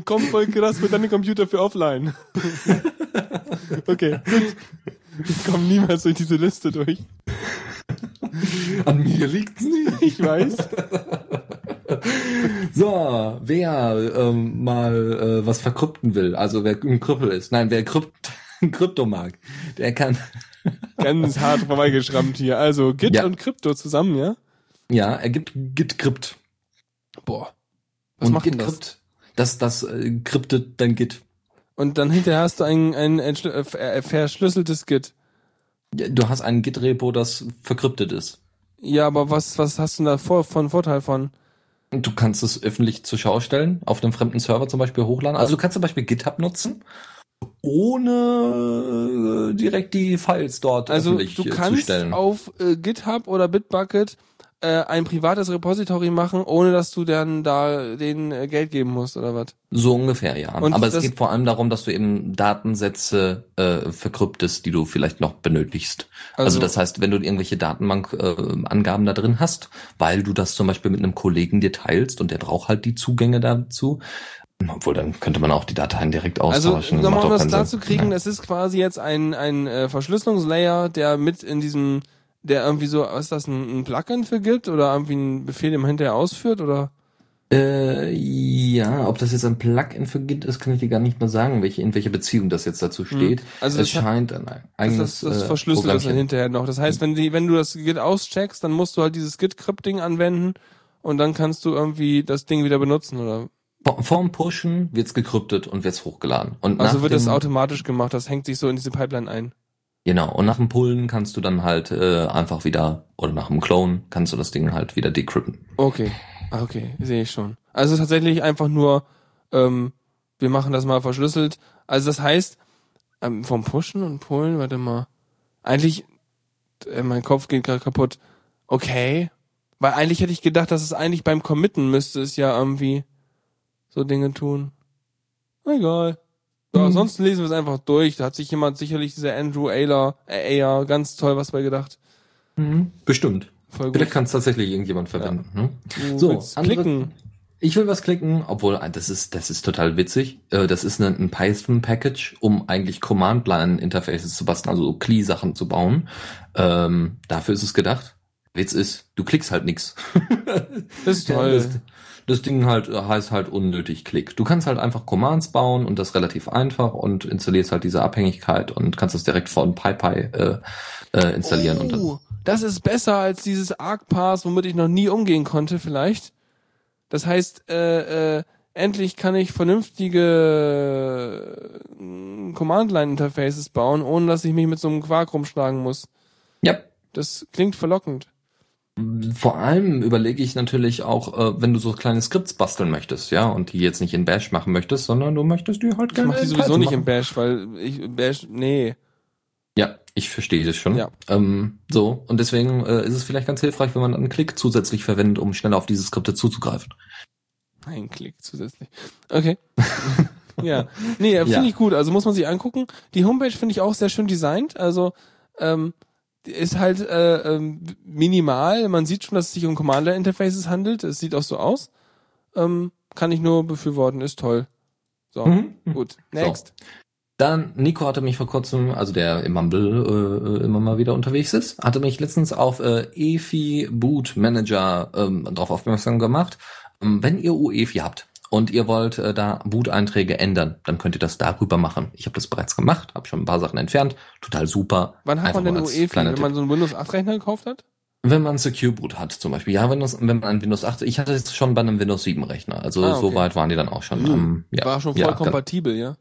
*laughs* Kommen voll krass mit deinem Computer für offline. okay, gut. Ich komme niemals durch diese Liste durch. An mir liegt's nicht. Ich weiß. So, wer ähm, mal äh, was verkrypten will, also wer ein Krüppel ist, nein, wer Krypt *laughs* Krypto mag, der kann *laughs* Ganz hart vorbeigeschrammt hier. Also Git Ja. und Krypto zusammen, ja? Ja, er gibt Git-Crypt. Boah. Was Und macht denn das? Git-Crypt, das, das äh, kryptet dein Git. Und dann hinterher hast du ein, ein, ein äh, ver- äh, verschlüsseltes Git. Ja, Du hast ein Git-Repo, das verkryptet ist. Ja, aber was, was hast du da vor, von Vorteil von? Du kannst es öffentlich zur Schau stellen, auf einem fremden Server zum Beispiel hochladen. Also du kannst zum Beispiel GitHub nutzen, ohne äh, direkt die Files dort Also öffentlich du äh, zu kannst stellen. auf äh, GitHub oder Bitbucket äh, ein privates Repository machen, ohne dass du dann da den äh, Geld geben musst oder was? So ungefähr, ja. Und Aber es geht vor allem darum, dass du eben Datensätze äh, verkryptest, die du vielleicht noch benötigst. Also, Also- das heißt, wenn du irgendwelche Datenbank-Angaben äh, da drin hast, weil du das zum Beispiel mit einem Kollegen dir teilst und der braucht halt die Zugänge dazu, obwohl dann könnte man auch die Dateien direkt Also austauschen. nochmal, Macht um das klar zu kriegen, Ja. das ist quasi jetzt ein, ein äh, Verschlüsselungslayer, der mit in diesem, der irgendwie so, was ist das, ein, ein Plugin für gibt oder irgendwie einen Befehl, man hinterher ausführt oder? Äh, ja, ob das jetzt ein Plugin für Git ist, kann ich dir gar nicht mehr sagen, welche, in welcher Beziehung das jetzt dazu steht. Also es das scheint ein Das, eigenes das, das äh, verschlüsselt das dann hinterher noch. Das heißt, wenn die, wenn du das Git auscheckst, dann musst du halt dieses Git-Crypting anwenden und dann kannst du irgendwie das Ding wieder benutzen oder? Vor- Vorm Pushen wird's gekryptet und wird's hochgeladen. Und Also wird das automatisch gemacht, das hängt sich so in diese Pipeline ein. Genau, und nach dem Pullen kannst du dann halt äh, einfach wieder, oder nach dem Clone kannst du das Ding halt wieder decrypten. Okay, Ah, okay, sehe ich schon. Also tatsächlich einfach nur, ähm, wir machen das mal verschlüsselt. Also das heißt, ähm, vom Pushen und Pullen, warte mal, eigentlich, äh, mein Kopf geht gerade kaputt. Okay, weil eigentlich hätte ich gedacht, dass es eigentlich beim Committen müsste es ja irgendwie so Dinge tun. Egal. So, Hm. ansonsten lesen wir es einfach durch. Da hat sich jemand sicherlich dieser Andrew Ayler, äh, Ayer, ganz toll was bei gedacht. Bestimmt. Voll gut. Vielleicht kann es tatsächlich irgendjemand verwenden. Ne? Du So, klicken. Ich will was klicken, obwohl äh, das ist das ist total witzig. Äh, Das ist ein, ein Python-Package, um eigentlich Command-Line-Interfaces zu basteln, also CLI-Sachen zu bauen. Ähm, dafür ist es gedacht. Witz ist, du klickst halt nix. Das ist *laughs* Ja, toll. Das, Ding halt äh, heißt halt unnötig Klick. Du kannst halt einfach Commands bauen und das relativ einfach und installierst halt diese Abhängigkeit und kannst das direkt von PyPy äh, äh, installieren und dann Oh, das ist besser als dieses ArcPass, womit ich noch nie umgehen konnte, vielleicht. Das heißt, äh, äh, endlich kann ich vernünftige äh, Command-Line-Interfaces bauen, ohne dass ich mich mit so einem Quark rumschlagen muss. ja. Das klingt verlockend. Vor allem überlege ich natürlich auch, äh, wenn du so kleine Skripts basteln möchtest, ja, und die jetzt nicht in Bash machen möchtest, sondern du möchtest die halt Ich gerne mache die in sowieso nicht machen. im Bash, weil ich Bash, nee. Ja, ich verstehe das schon. Ja. Ähm, so, und deswegen äh, ist es vielleicht ganz hilfreich, wenn man einen Klick zusätzlich verwendet, um schneller auf diese Skripte zuzugreifen. Ein Klick zusätzlich. Okay. *laughs* ja. Nee, finde Ja. ich gut. Also muss man sich angucken. Die Homepage finde ich auch sehr schön designt. Also ähm, ist halt äh, ähm, minimal. Man sieht schon, dass es sich um Commander-Interfaces handelt. Es sieht auch so aus. Ähm, kann ich nur befürworten. Ist toll. So, Mhm. gut. Next. Dann, Nico hatte mich vor kurzem, also der im Mumble äh, immer mal wieder unterwegs ist, hatte mich letztens auf äh, EFI Boot Manager ähm, darauf aufmerksam gemacht. Ähm, wenn ihr UEFI habt und ihr wollt äh, da Boot-Einträge ändern, dann könnt ihr das darüber machen. Ich habe das bereits gemacht, habe schon ein paar Sachen entfernt, total super. Wann hat Einfach man denn UEFI, wenn man so einen Windows 8 Rechner gekauft hat? Wenn man Secure Boot hat zum Beispiel. Ja, wenn, das, wenn man ein Windows 8, ich hatte es schon bei einem Windows 7 Rechner. Also Ah, okay. so weit waren die dann auch schon. Hm. Ähm, ja, War schon voll ja, kompatibel, ja?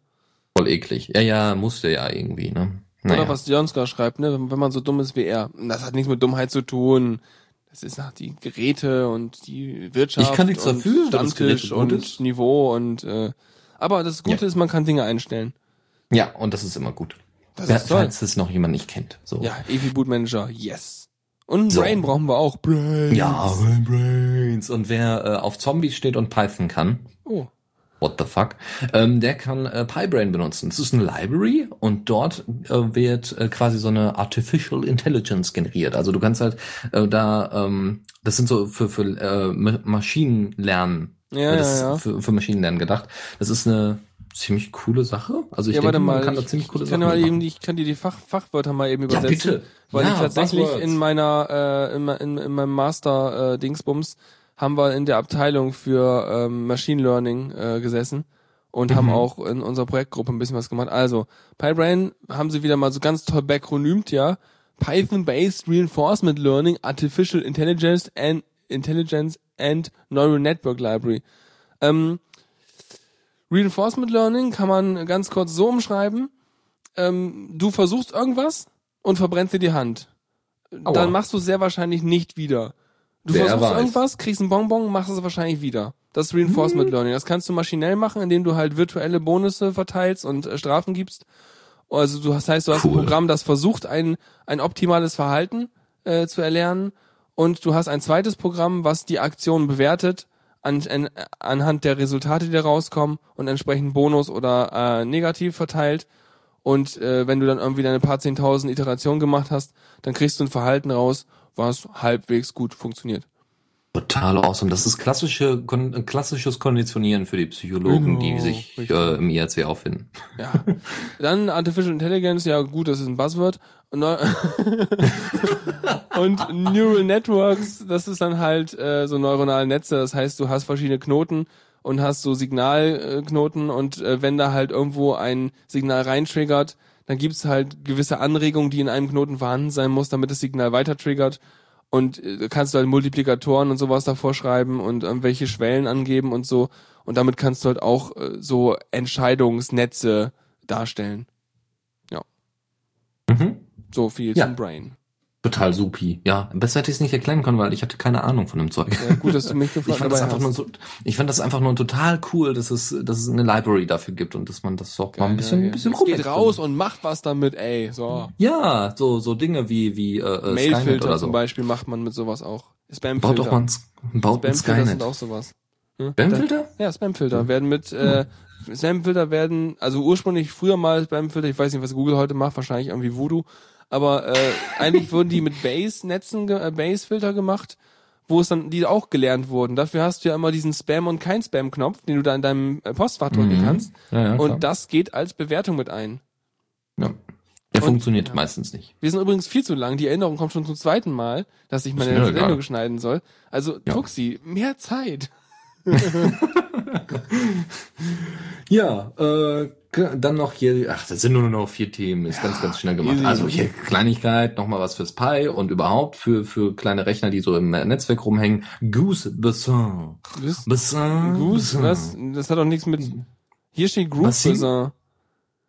voll eklig. Ja, ja, musste ja irgendwie, ne? Naja. Oder was Jonska schreibt, ne, wenn man so dumm ist wie er. Das hat nichts mit Dummheit zu tun. Das ist nach die Geräte und die Wirtschaft Ich kann nichts und dafür, Stammtisch und. Niveau und äh, aber das Gute Ja. ist, man kann Dinge einstellen. Ja, und das ist immer gut. Das Ja, ist toll. falls es noch jemand nicht kennt. So. Ja, Evi Boot Manager, yes. Und So. Brain brauchen wir auch. Brain. Ja, Brains. Und wer äh, auf Zombies steht und Python kann, Oh. What the fuck, ähm, der kann äh, PyBrain benutzen. Das ist eine Library und dort äh, wird äh, quasi so eine Artificial Intelligence generiert. Also du kannst halt äh, da, ähm, das sind so für, für äh, Ma- Maschinenlernen, Ja, ja, ja. für, für Maschinenlernen gedacht. Das ist eine ziemlich coole Sache. Also ich ja, denke, mal, man kann da ich, ziemlich coole Sachen mal mitmachen. eben, ich kann dir die Fach, Fachwörter mal eben Ja, übersetzen. bitte. Weil Ja, ich tatsächlich Buzzwords. in meiner, äh, in, in, in meinem Master äh, Dingsbums haben wir in der Abteilung für ähm, Machine Learning äh, gesessen. und haben auch in unserer Projektgruppe ein bisschen was gemacht. Also, PyBrain haben sie wieder mal so ganz toll backronymt, ja. Python-based Reinforcement Learning, Artificial Intelligence and Intelligence and Neural Network Library. Ähm, Reinforcement Learning kann man ganz kurz so umschreiben. Ähm, du versuchst irgendwas und verbrennst dir die Hand. Aua. Dann machst du es sehr wahrscheinlich nicht wieder. Du Wer versuchst weiß. irgendwas, kriegst einen Bonbon, machst es wahrscheinlich wieder. Das ist Reinforcement Hm. Learning. Das kannst du maschinell machen, indem du halt virtuelle Bonusse verteilst und äh, Strafen gibst. Also du hast heißt, du hast ein Cool. Programm, das versucht, ein, ein optimales Verhalten äh, zu erlernen. Und du hast ein zweites Programm, was die Aktion bewertet an, an, anhand der Resultate, die da rauskommen und entsprechend Bonus oder äh, negativ verteilt. Und äh, wenn du dann irgendwie deine paar zehntausend Iterationen gemacht hast, dann kriegst du ein Verhalten raus, was halbwegs gut funktioniert. Total awesome. Das ist klassische, kon klassisches Konditionieren für die Psychologen, die Genau, sich richtig. äh, im IRC auffinden. Ja. Dann Artificial Intelligence, ja gut, das ist ein Buzzword. Und, *laughs* und Neural Networks, das ist dann halt äh, so neuronale Netze. Das heißt, du hast verschiedene Knoten und hast so Signalknoten und äh, wenn da halt irgendwo ein Signal reintriggert, dann gibt's halt gewisse Anregungen, die in einem Knoten vorhanden sein muss, damit das Signal weiter triggert. Und äh, kannst du halt Multiplikatoren und sowas davor schreiben und irgendwelche Schwellen angeben und so. Und damit kannst du halt auch äh, so Entscheidungsnetze darstellen. Mhm. So viel Ja. zum Brain. Total supi. Ja, besser hätte ich es nicht erklären können, weil ich hatte keine Ahnung von dem Zeug. Ja, gut, dass du mich Ich gefragt fand, das einfach nur hast. so, ich fand das einfach nur total cool, dass es, dass es eine Library dafür gibt und dass man das auch mal ein bisschen, ja, ein bisschen ja. Jetzt geht raus und macht was damit, ey. So. Ja, so, so Dinge wie, wie, äh, äh, Mailfilter oder zum so. Beispiel macht man mit sowas auch. Baut doch mal Spamfilter. ein, baut ein Spamfilter sind auch sowas. Hm? Spamfilter? Ja, Spamfilter werden mit, äh, Spamfilter werden, also ursprünglich früher mal Spamfilter, ich weiß nicht, was Google heute macht, wahrscheinlich irgendwie Voodoo, aber äh, eigentlich wurden die mit Base-Netzen, äh, Base-Filter gemacht, wo es dann, die auch gelernt wurden. Dafür hast du ja immer diesen Spam- und kein Spam-Knopf, den du da in deinem äh, Postfach drücken Mhm. kannst. Ja, ja, klar. und das geht als Bewertung mit ein. ja. Der Und- funktioniert ja. meistens nicht. Wir sind übrigens viel zu lang. Die Erinnerung kommt schon zum zweiten Mal, dass ich meine egal. Sendung schneiden soll. Also, Ja. Tuxi, mehr Zeit. *laughs* *laughs* Ja, äh, dann noch hier, ach, das sind nur noch vier Themen, ist ganz, ganz schnell gemacht. easy. Also hier Kleinigkeit, nochmal was fürs Pi und überhaupt für, für kleine Rechner, die so im Netzwerk rumhängen. Goose Bassin. Goose? Bassin. Goose? Was? Das hat doch nichts mit. Hier steht Groove Bizarre.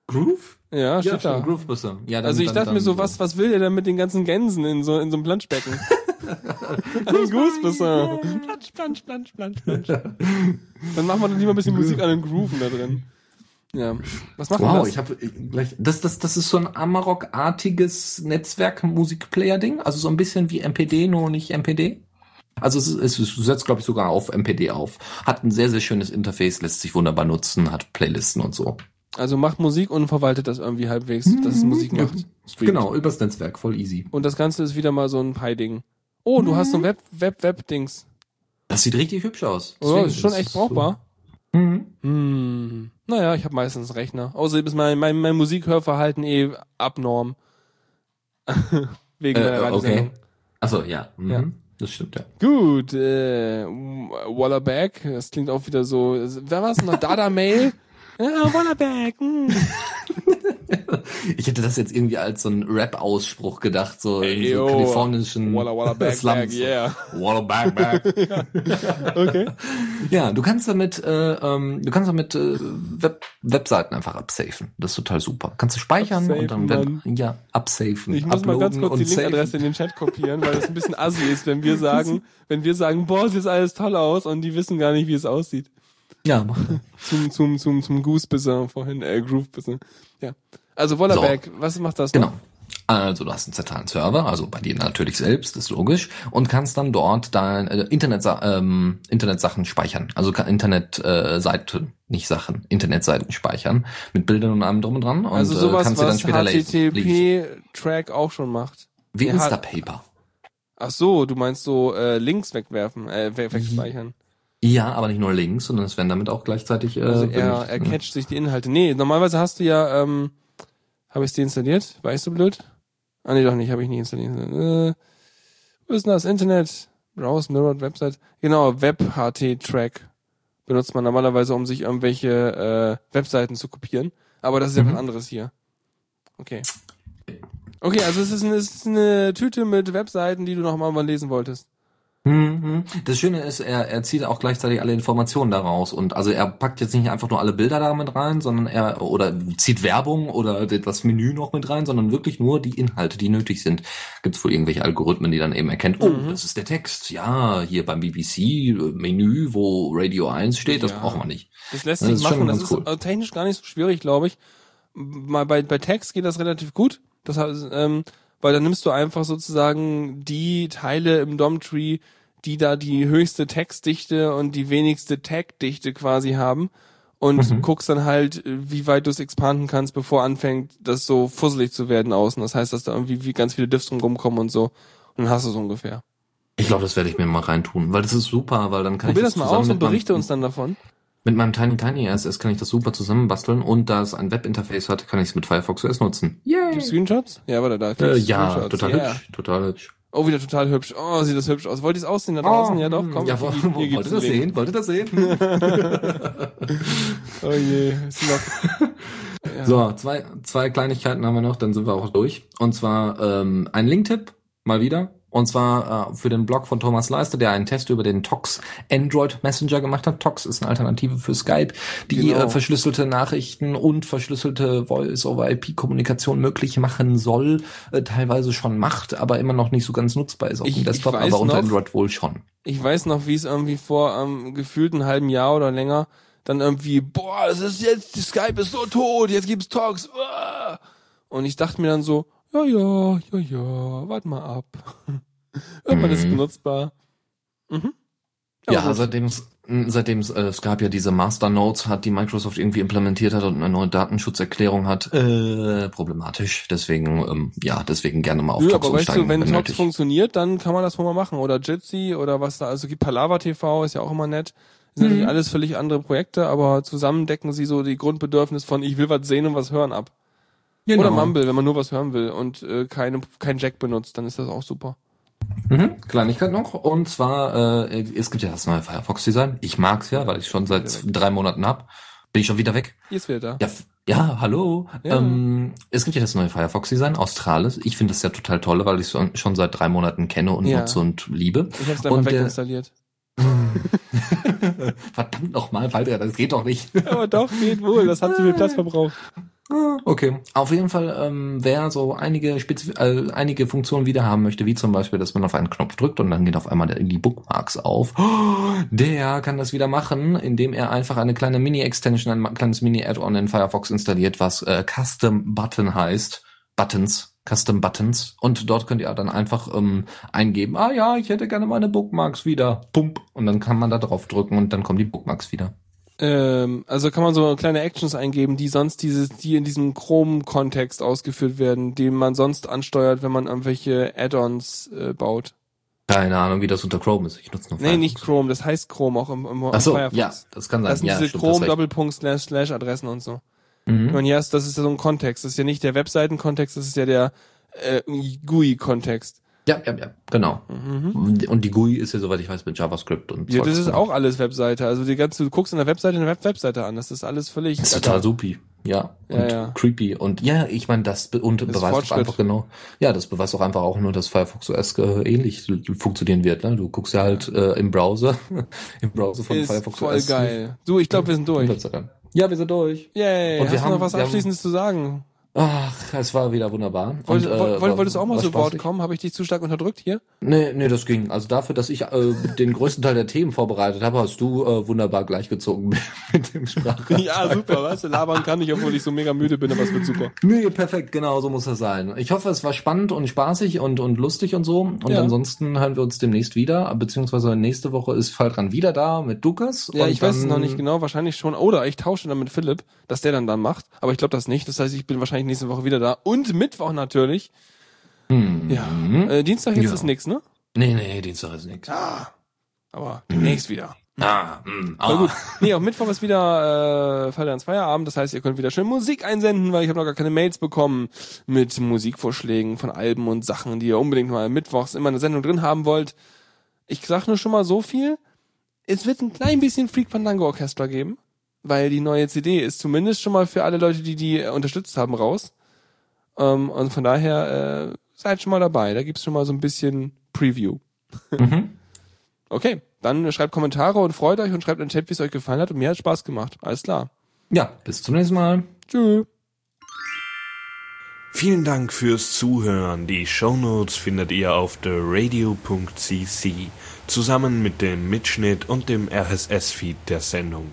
Groove? Ja, Ja, steht da. stimmt, Groove Bassin. Ja, dann, also ich dann, dachte dann, mir so, was, was will der denn mit den ganzen Gänsen in so, in so einem Planschbecken? *laughs* *laughs* Ein Goose. Plansch, plansch, plansch, plansch, plansch. Dann machen wir doch lieber ein bisschen Musik an den Grooven da drin. Ja. Was macht Wow, das? ich habe gleich. Das, das, das ist so ein Amarok-artiges Netzwerk-Musikplayer-Ding. Also so ein bisschen wie MPD, nur nicht MPD. Also es, ist, es setzt, glaube ich, sogar auf MPD auf. Hat ein sehr, sehr schönes Interface, lässt sich wunderbar nutzen, hat Playlisten und so. Also macht Musik und verwaltet das irgendwie halbwegs, dass es Musik macht. Streamt. Genau, übers Netzwerk, voll easy. Und das Ganze ist wieder mal so ein Pi-Ding. Oh, du hast so ein Web, Web, Web-Dings. Das sieht richtig hübsch aus. Oh, Deswegen, ist schon echt so- brauchbar. Mhm. Hm. Naja, ich habe meistens einen Rechner. Außerdem ist mein, mein, mein Musikhörverhalten eh abnorm. *laughs* Wegen Äh, der okay. Radiosendung. Achso, ja. Mhm. Ja. Das stimmt, ja. Gut, äh, Wallerback, das klingt auch wieder so, wer war's noch? Dada Mail? *laughs* Ja, Wallerback, hm. *laughs* *laughs* Ich hätte das jetzt irgendwie als so ein Rap-Ausspruch gedacht, so in Ey, so kalifornischen Walla Walla Back, Slums. Back, yeah. Walla back, back. *laughs* Okay. Ja, du kannst damit, äh, ähm, du kannst damit äh, Web Webseiten einfach absafen. Das ist total super. Kannst du speichern Absafen, und dann werden, ja absafen. Ich muss mal ganz kurz die. Linkadresse in den Chat kopieren, weil das ein bisschen assi ist, wenn wir sagen, *laughs* wenn wir sagen, boah, sieht alles toll aus und die wissen gar nicht, wie es aussieht. Ja, mach. Zum, zum, zum, zum Goose-Bisser vorhin, äh, Groove-Bisser. Ja. Also Wollerberg, was macht das Genau. noch? Also du hast einen zentralen Server, also bei dir natürlich selbst, ist logisch, und kannst dann dort dein äh, Internet, ähm, Internetsachen speichern. Also kann Internetseiten, äh, Seiten, nicht Sachen, Internetseiten speichern mit Bildern und allem drum und dran. Und Also sowas, äh, kannst du dann was. HTTP-Track auch schon macht. Wie Der hat- Instapaper. Ach so, du meinst so äh, Links wegwerfen, äh, we- wegspeichern. Ja, aber nicht nur Links, sondern es werden damit auch gleichzeitig äh, Also er, er ne? catcht sich die Inhalte. Nee, normalerweise hast du ja, ähm, habe ich die installiert? Ich so blöd? Ah nee, doch nicht, habe ich nicht installiert. Äh, wo ist denn das? Internet, Browse, Mirrored, Website. Genau, Web HT Track benutzt man normalerweise, um sich irgendwelche äh, Webseiten zu kopieren. Aber das ist ja Mhm. was anderes hier. Okay. Okay, also es ist, eine, es ist eine Tüte mit Webseiten, die du noch mal lesen wolltest. Mhm. Das Schöne ist, er, er zieht auch gleichzeitig alle Informationen daraus und also er packt jetzt nicht einfach nur alle Bilder damit rein, sondern er oder zieht Werbung oder das Menü noch mit rein, sondern wirklich nur die Inhalte, die nötig sind. Gibt es wohl irgendwelche Algorithmen, die dann eben erkennt, oh, Mhm. das ist der Text. Ja, hier beim BBC äh, Menü, wo Radio 1 steht, das Ja. braucht man nicht. Das lässt sich das ist schon machen. Das ist cool. äh, technisch gar nicht so schwierig, glaube ich. Mal bei, bei Text geht das relativ gut. Das heißt, ähm, weil dann nimmst du einfach sozusagen die Teile im DOM-Tree, die da die höchste Textdichte und die wenigste Tag-Dichte quasi haben und Mhm. guckst dann halt, wie weit du es expanden kannst, bevor anfängt, das so fusselig zu werden außen. Das heißt, dass da irgendwie wie ganz viele Diffs drum rumkommen und so. Und dann hast du es ungefähr. Ich glaube, das werde ich mir mal reintun, weil das ist super, weil dann kann Probier ich das mal zusammen aus und berichte uns dann davon. Mit meinem Tiny Tiny RSS kann ich das super zusammenbasteln und da es ein Webinterface hat, kann ich es mit Firefox OS nutzen. Yay! Gibt's Screenshots? Ja, warte, da. Äh, ja, Screenshots. total Ja. hübsch, total hübsch. Oh, wieder total hübsch. Oh, sieht das hübsch aus. Wollt ihr es aussehen da draußen? ja, doch, komm. Ja, hier, wo, hier gibt's wollt ihr das sehen? Wollt ihr das sehen? *laughs* Oh je, ist noch. *laughs* Ja. So, zwei, zwei Kleinigkeiten haben wir noch, dann sind wir auch durch. Und zwar ähm, ein Linktipp, mal wieder. Und zwar äh, für den Blog von Thomas Leister, der einen Test über den Tox Android Messenger gemacht hat. Tox ist eine Alternative für Skype, die Genau. äh, verschlüsselte Nachrichten und verschlüsselte Voice-over-IP-Kommunikation möglich machen soll, äh, teilweise schon macht, aber immer noch nicht so ganz nutzbar ist auf Ich- dem Desktop, aber unter noch- Android wohl schon. Ich weiß noch, wie es irgendwie vor ähm, gefühlt einem halben Jahr oder länger dann irgendwie, boah, es ist jetzt, die Skype ist so tot, jetzt gibt's Talks. uah. Und ich dachte mir dann so, ja, ja, ja, ja, warte mal ab. *laughs* Irgendwann ist es Mhm. benutzbar. Mhm. Ja, gut. seitdem seitdem äh, es gab ja diese Master Notes hat, die Microsoft irgendwie implementiert hat und eine neue Datenschutzerklärung hat, äh, problematisch. Deswegen, ähm, ja, deswegen gerne mal auf Ja, Tox aber weißt du, umsteigen, wenn nötig. funktioniert, dann kann man das wohl mal machen. Oder Jitsi oder was da, also gibt Palava TV, ist ja auch immer nett. Das sind Mhm. natürlich alles völlig andere Projekte, aber zusammen decken sie so die Grundbedürfnis von ich will was sehen und was hören ab. Genau. Oder Mumble, wenn man nur was hören will und äh, keine, kein Jack benutzt, dann ist das auch super. Mhm. Kleinigkeit noch. Und zwar, äh, es gibt ja das neue Firefox-Design. Ich mag's ja, weil ich schon seit drei Monaten hab. Bin ich schon wieder weg. Hier ist wieder da. Ja, ja hallo. Ja. Ähm, es gibt ja das neue Firefox-Design, Australis. Ich finde das ja total toll, weil ich es schon, seit drei Monaten kenne und Ja. nutze und liebe. Ich hab's einfach Und der- weginstalliert. *laughs* Verdammt nochmal, Walter, das geht doch nicht. Aber doch, geht wohl, das hat zu viel Platz verbraucht. Okay. Auf jeden Fall, ähm, wer so einige Spezif äh, einige Funktionen wieder haben möchte, wie zum Beispiel, dass man auf einen Knopf drückt und dann geht auf einmal die Bookmarks auf, der kann das wieder machen, indem er einfach eine kleine Mini-Extension, ein kleines Mini-Add-on in Firefox installiert, was äh, Custom Button heißt. Buttons, Custom Buttons. Und dort könnt ihr dann einfach ähm, eingeben, ah ja, ich hätte gerne meine Bookmarks wieder. Pump. Und dann kann man da drauf drücken und dann kommen die Bookmarks wieder. Ähm, also kann man so kleine Actions eingeben, die sonst dieses, die in diesem Chrome-Kontext ausgeführt werden, die man sonst ansteuert, wenn man irgendwelche Add-ons äh, baut. Keine Ahnung, wie das unter Chrome ist. Ich nutze Nee, Firefox. nicht Chrome, das heißt Chrome auch im, im, im Ach so, Firefox. ja, das kann sein. Das sind ja, diese stimmt, Chrome. Doppelpunkt Slash Slash Adressen und so. Mhm. Meine, ja, das ist ja so ein Kontext. Das ist ja nicht der Webseitenkontext, das ist ja der äh, GUI-Kontext. Ja, ja, ja, genau. Mhm. Und die GUI ist ja, soweit ich weiß, mit JavaScript und Ja, das ist auch alles Webseite. Also die ganze, du guckst in der Webseite eine Web Webseite an. Das ist alles völlig. Das ist total supi. Ja, Ja, und ja. creepy. Und ja, ich meine, das be und ist beweist auch einfach genau. Ja, das beweist auch einfach auch nur, dass Firefox OS äh, ähnlich funktionieren wird. Ne? Du guckst ja halt äh, im Browser, *laughs* im Browser von ist Firefox voll OS. geil. Du, ich glaube, wir sind durch. Ja, wir sind durch. Yay. Und Hast wir du haben- noch was wir haben- Abschließendes zu sagen? Ach, es war wieder wunderbar. Wollt, Und, äh, woll- war- wolltest du auch mal zu Wort kommen? Habe ich dich zu stark unterdrückt hier? Nee, nee, das ging. Also dafür, dass ich äh, den größten Teil der Themen vorbereitet habe, hast du äh, wunderbar gleichgezogen *laughs* mit dem Sprachraum. Ja, super, weißt du, labern kann ich, obwohl ich so mega müde bin, aber es wird super. Nee, perfekt, genau so muss das sein. Ich hoffe, es war spannend und spaßig und, und lustig und so. Und Ja. ansonsten hören wir uns demnächst wieder, beziehungsweise nächste Woche ist Faltran wieder da mit Lukas. Ja, ich weiß es noch nicht genau, wahrscheinlich schon. Oder ich tausche dann mit Philipp, dass der dann dann macht. Aber ich glaube das nicht. Das heißt, ich bin wahrscheinlich nächste Woche wieder da. Und Mittwoch natürlich. Hm. Ja. Äh, Dienstag jetzt Ja. ist nix, ne? Nee, nee, Dienstag ist nix. Ah. Aber demnächst wieder. Ah, Voll ah. gut. Nee, auch Mittwoch ist wieder äh, Feierabend Feierabend. Das heißt, ihr könnt wieder schön Musik einsenden, weil ich habe noch gar keine Mails bekommen mit Musikvorschlägen von Alben und Sachen, die ihr unbedingt mal mittwochs immer eine Sendung drin haben wollt. Ich sag nur schon mal so viel. es wird ein klein bisschen Freak Fandango Orchestra geben, weil die neue CD ist zumindest schon mal für alle Leute, die die unterstützt haben, raus. Ähm, und von daher äh, seid schon mal dabei. Da gibt's schon mal so ein bisschen Preview. Mhm. *laughs* Okay, dann schreibt Kommentare und freut euch und schreibt in den Chat, wie es euch gefallen hat. Und mir hat Spaß gemacht. Alles klar. Ja, bis zum nächsten Mal. Tschüss. Vielen Dank fürs Zuhören. Die Shownotes findet ihr auf theradio.cc zusammen mit dem Mitschnitt und dem RSS-Feed der Sendung.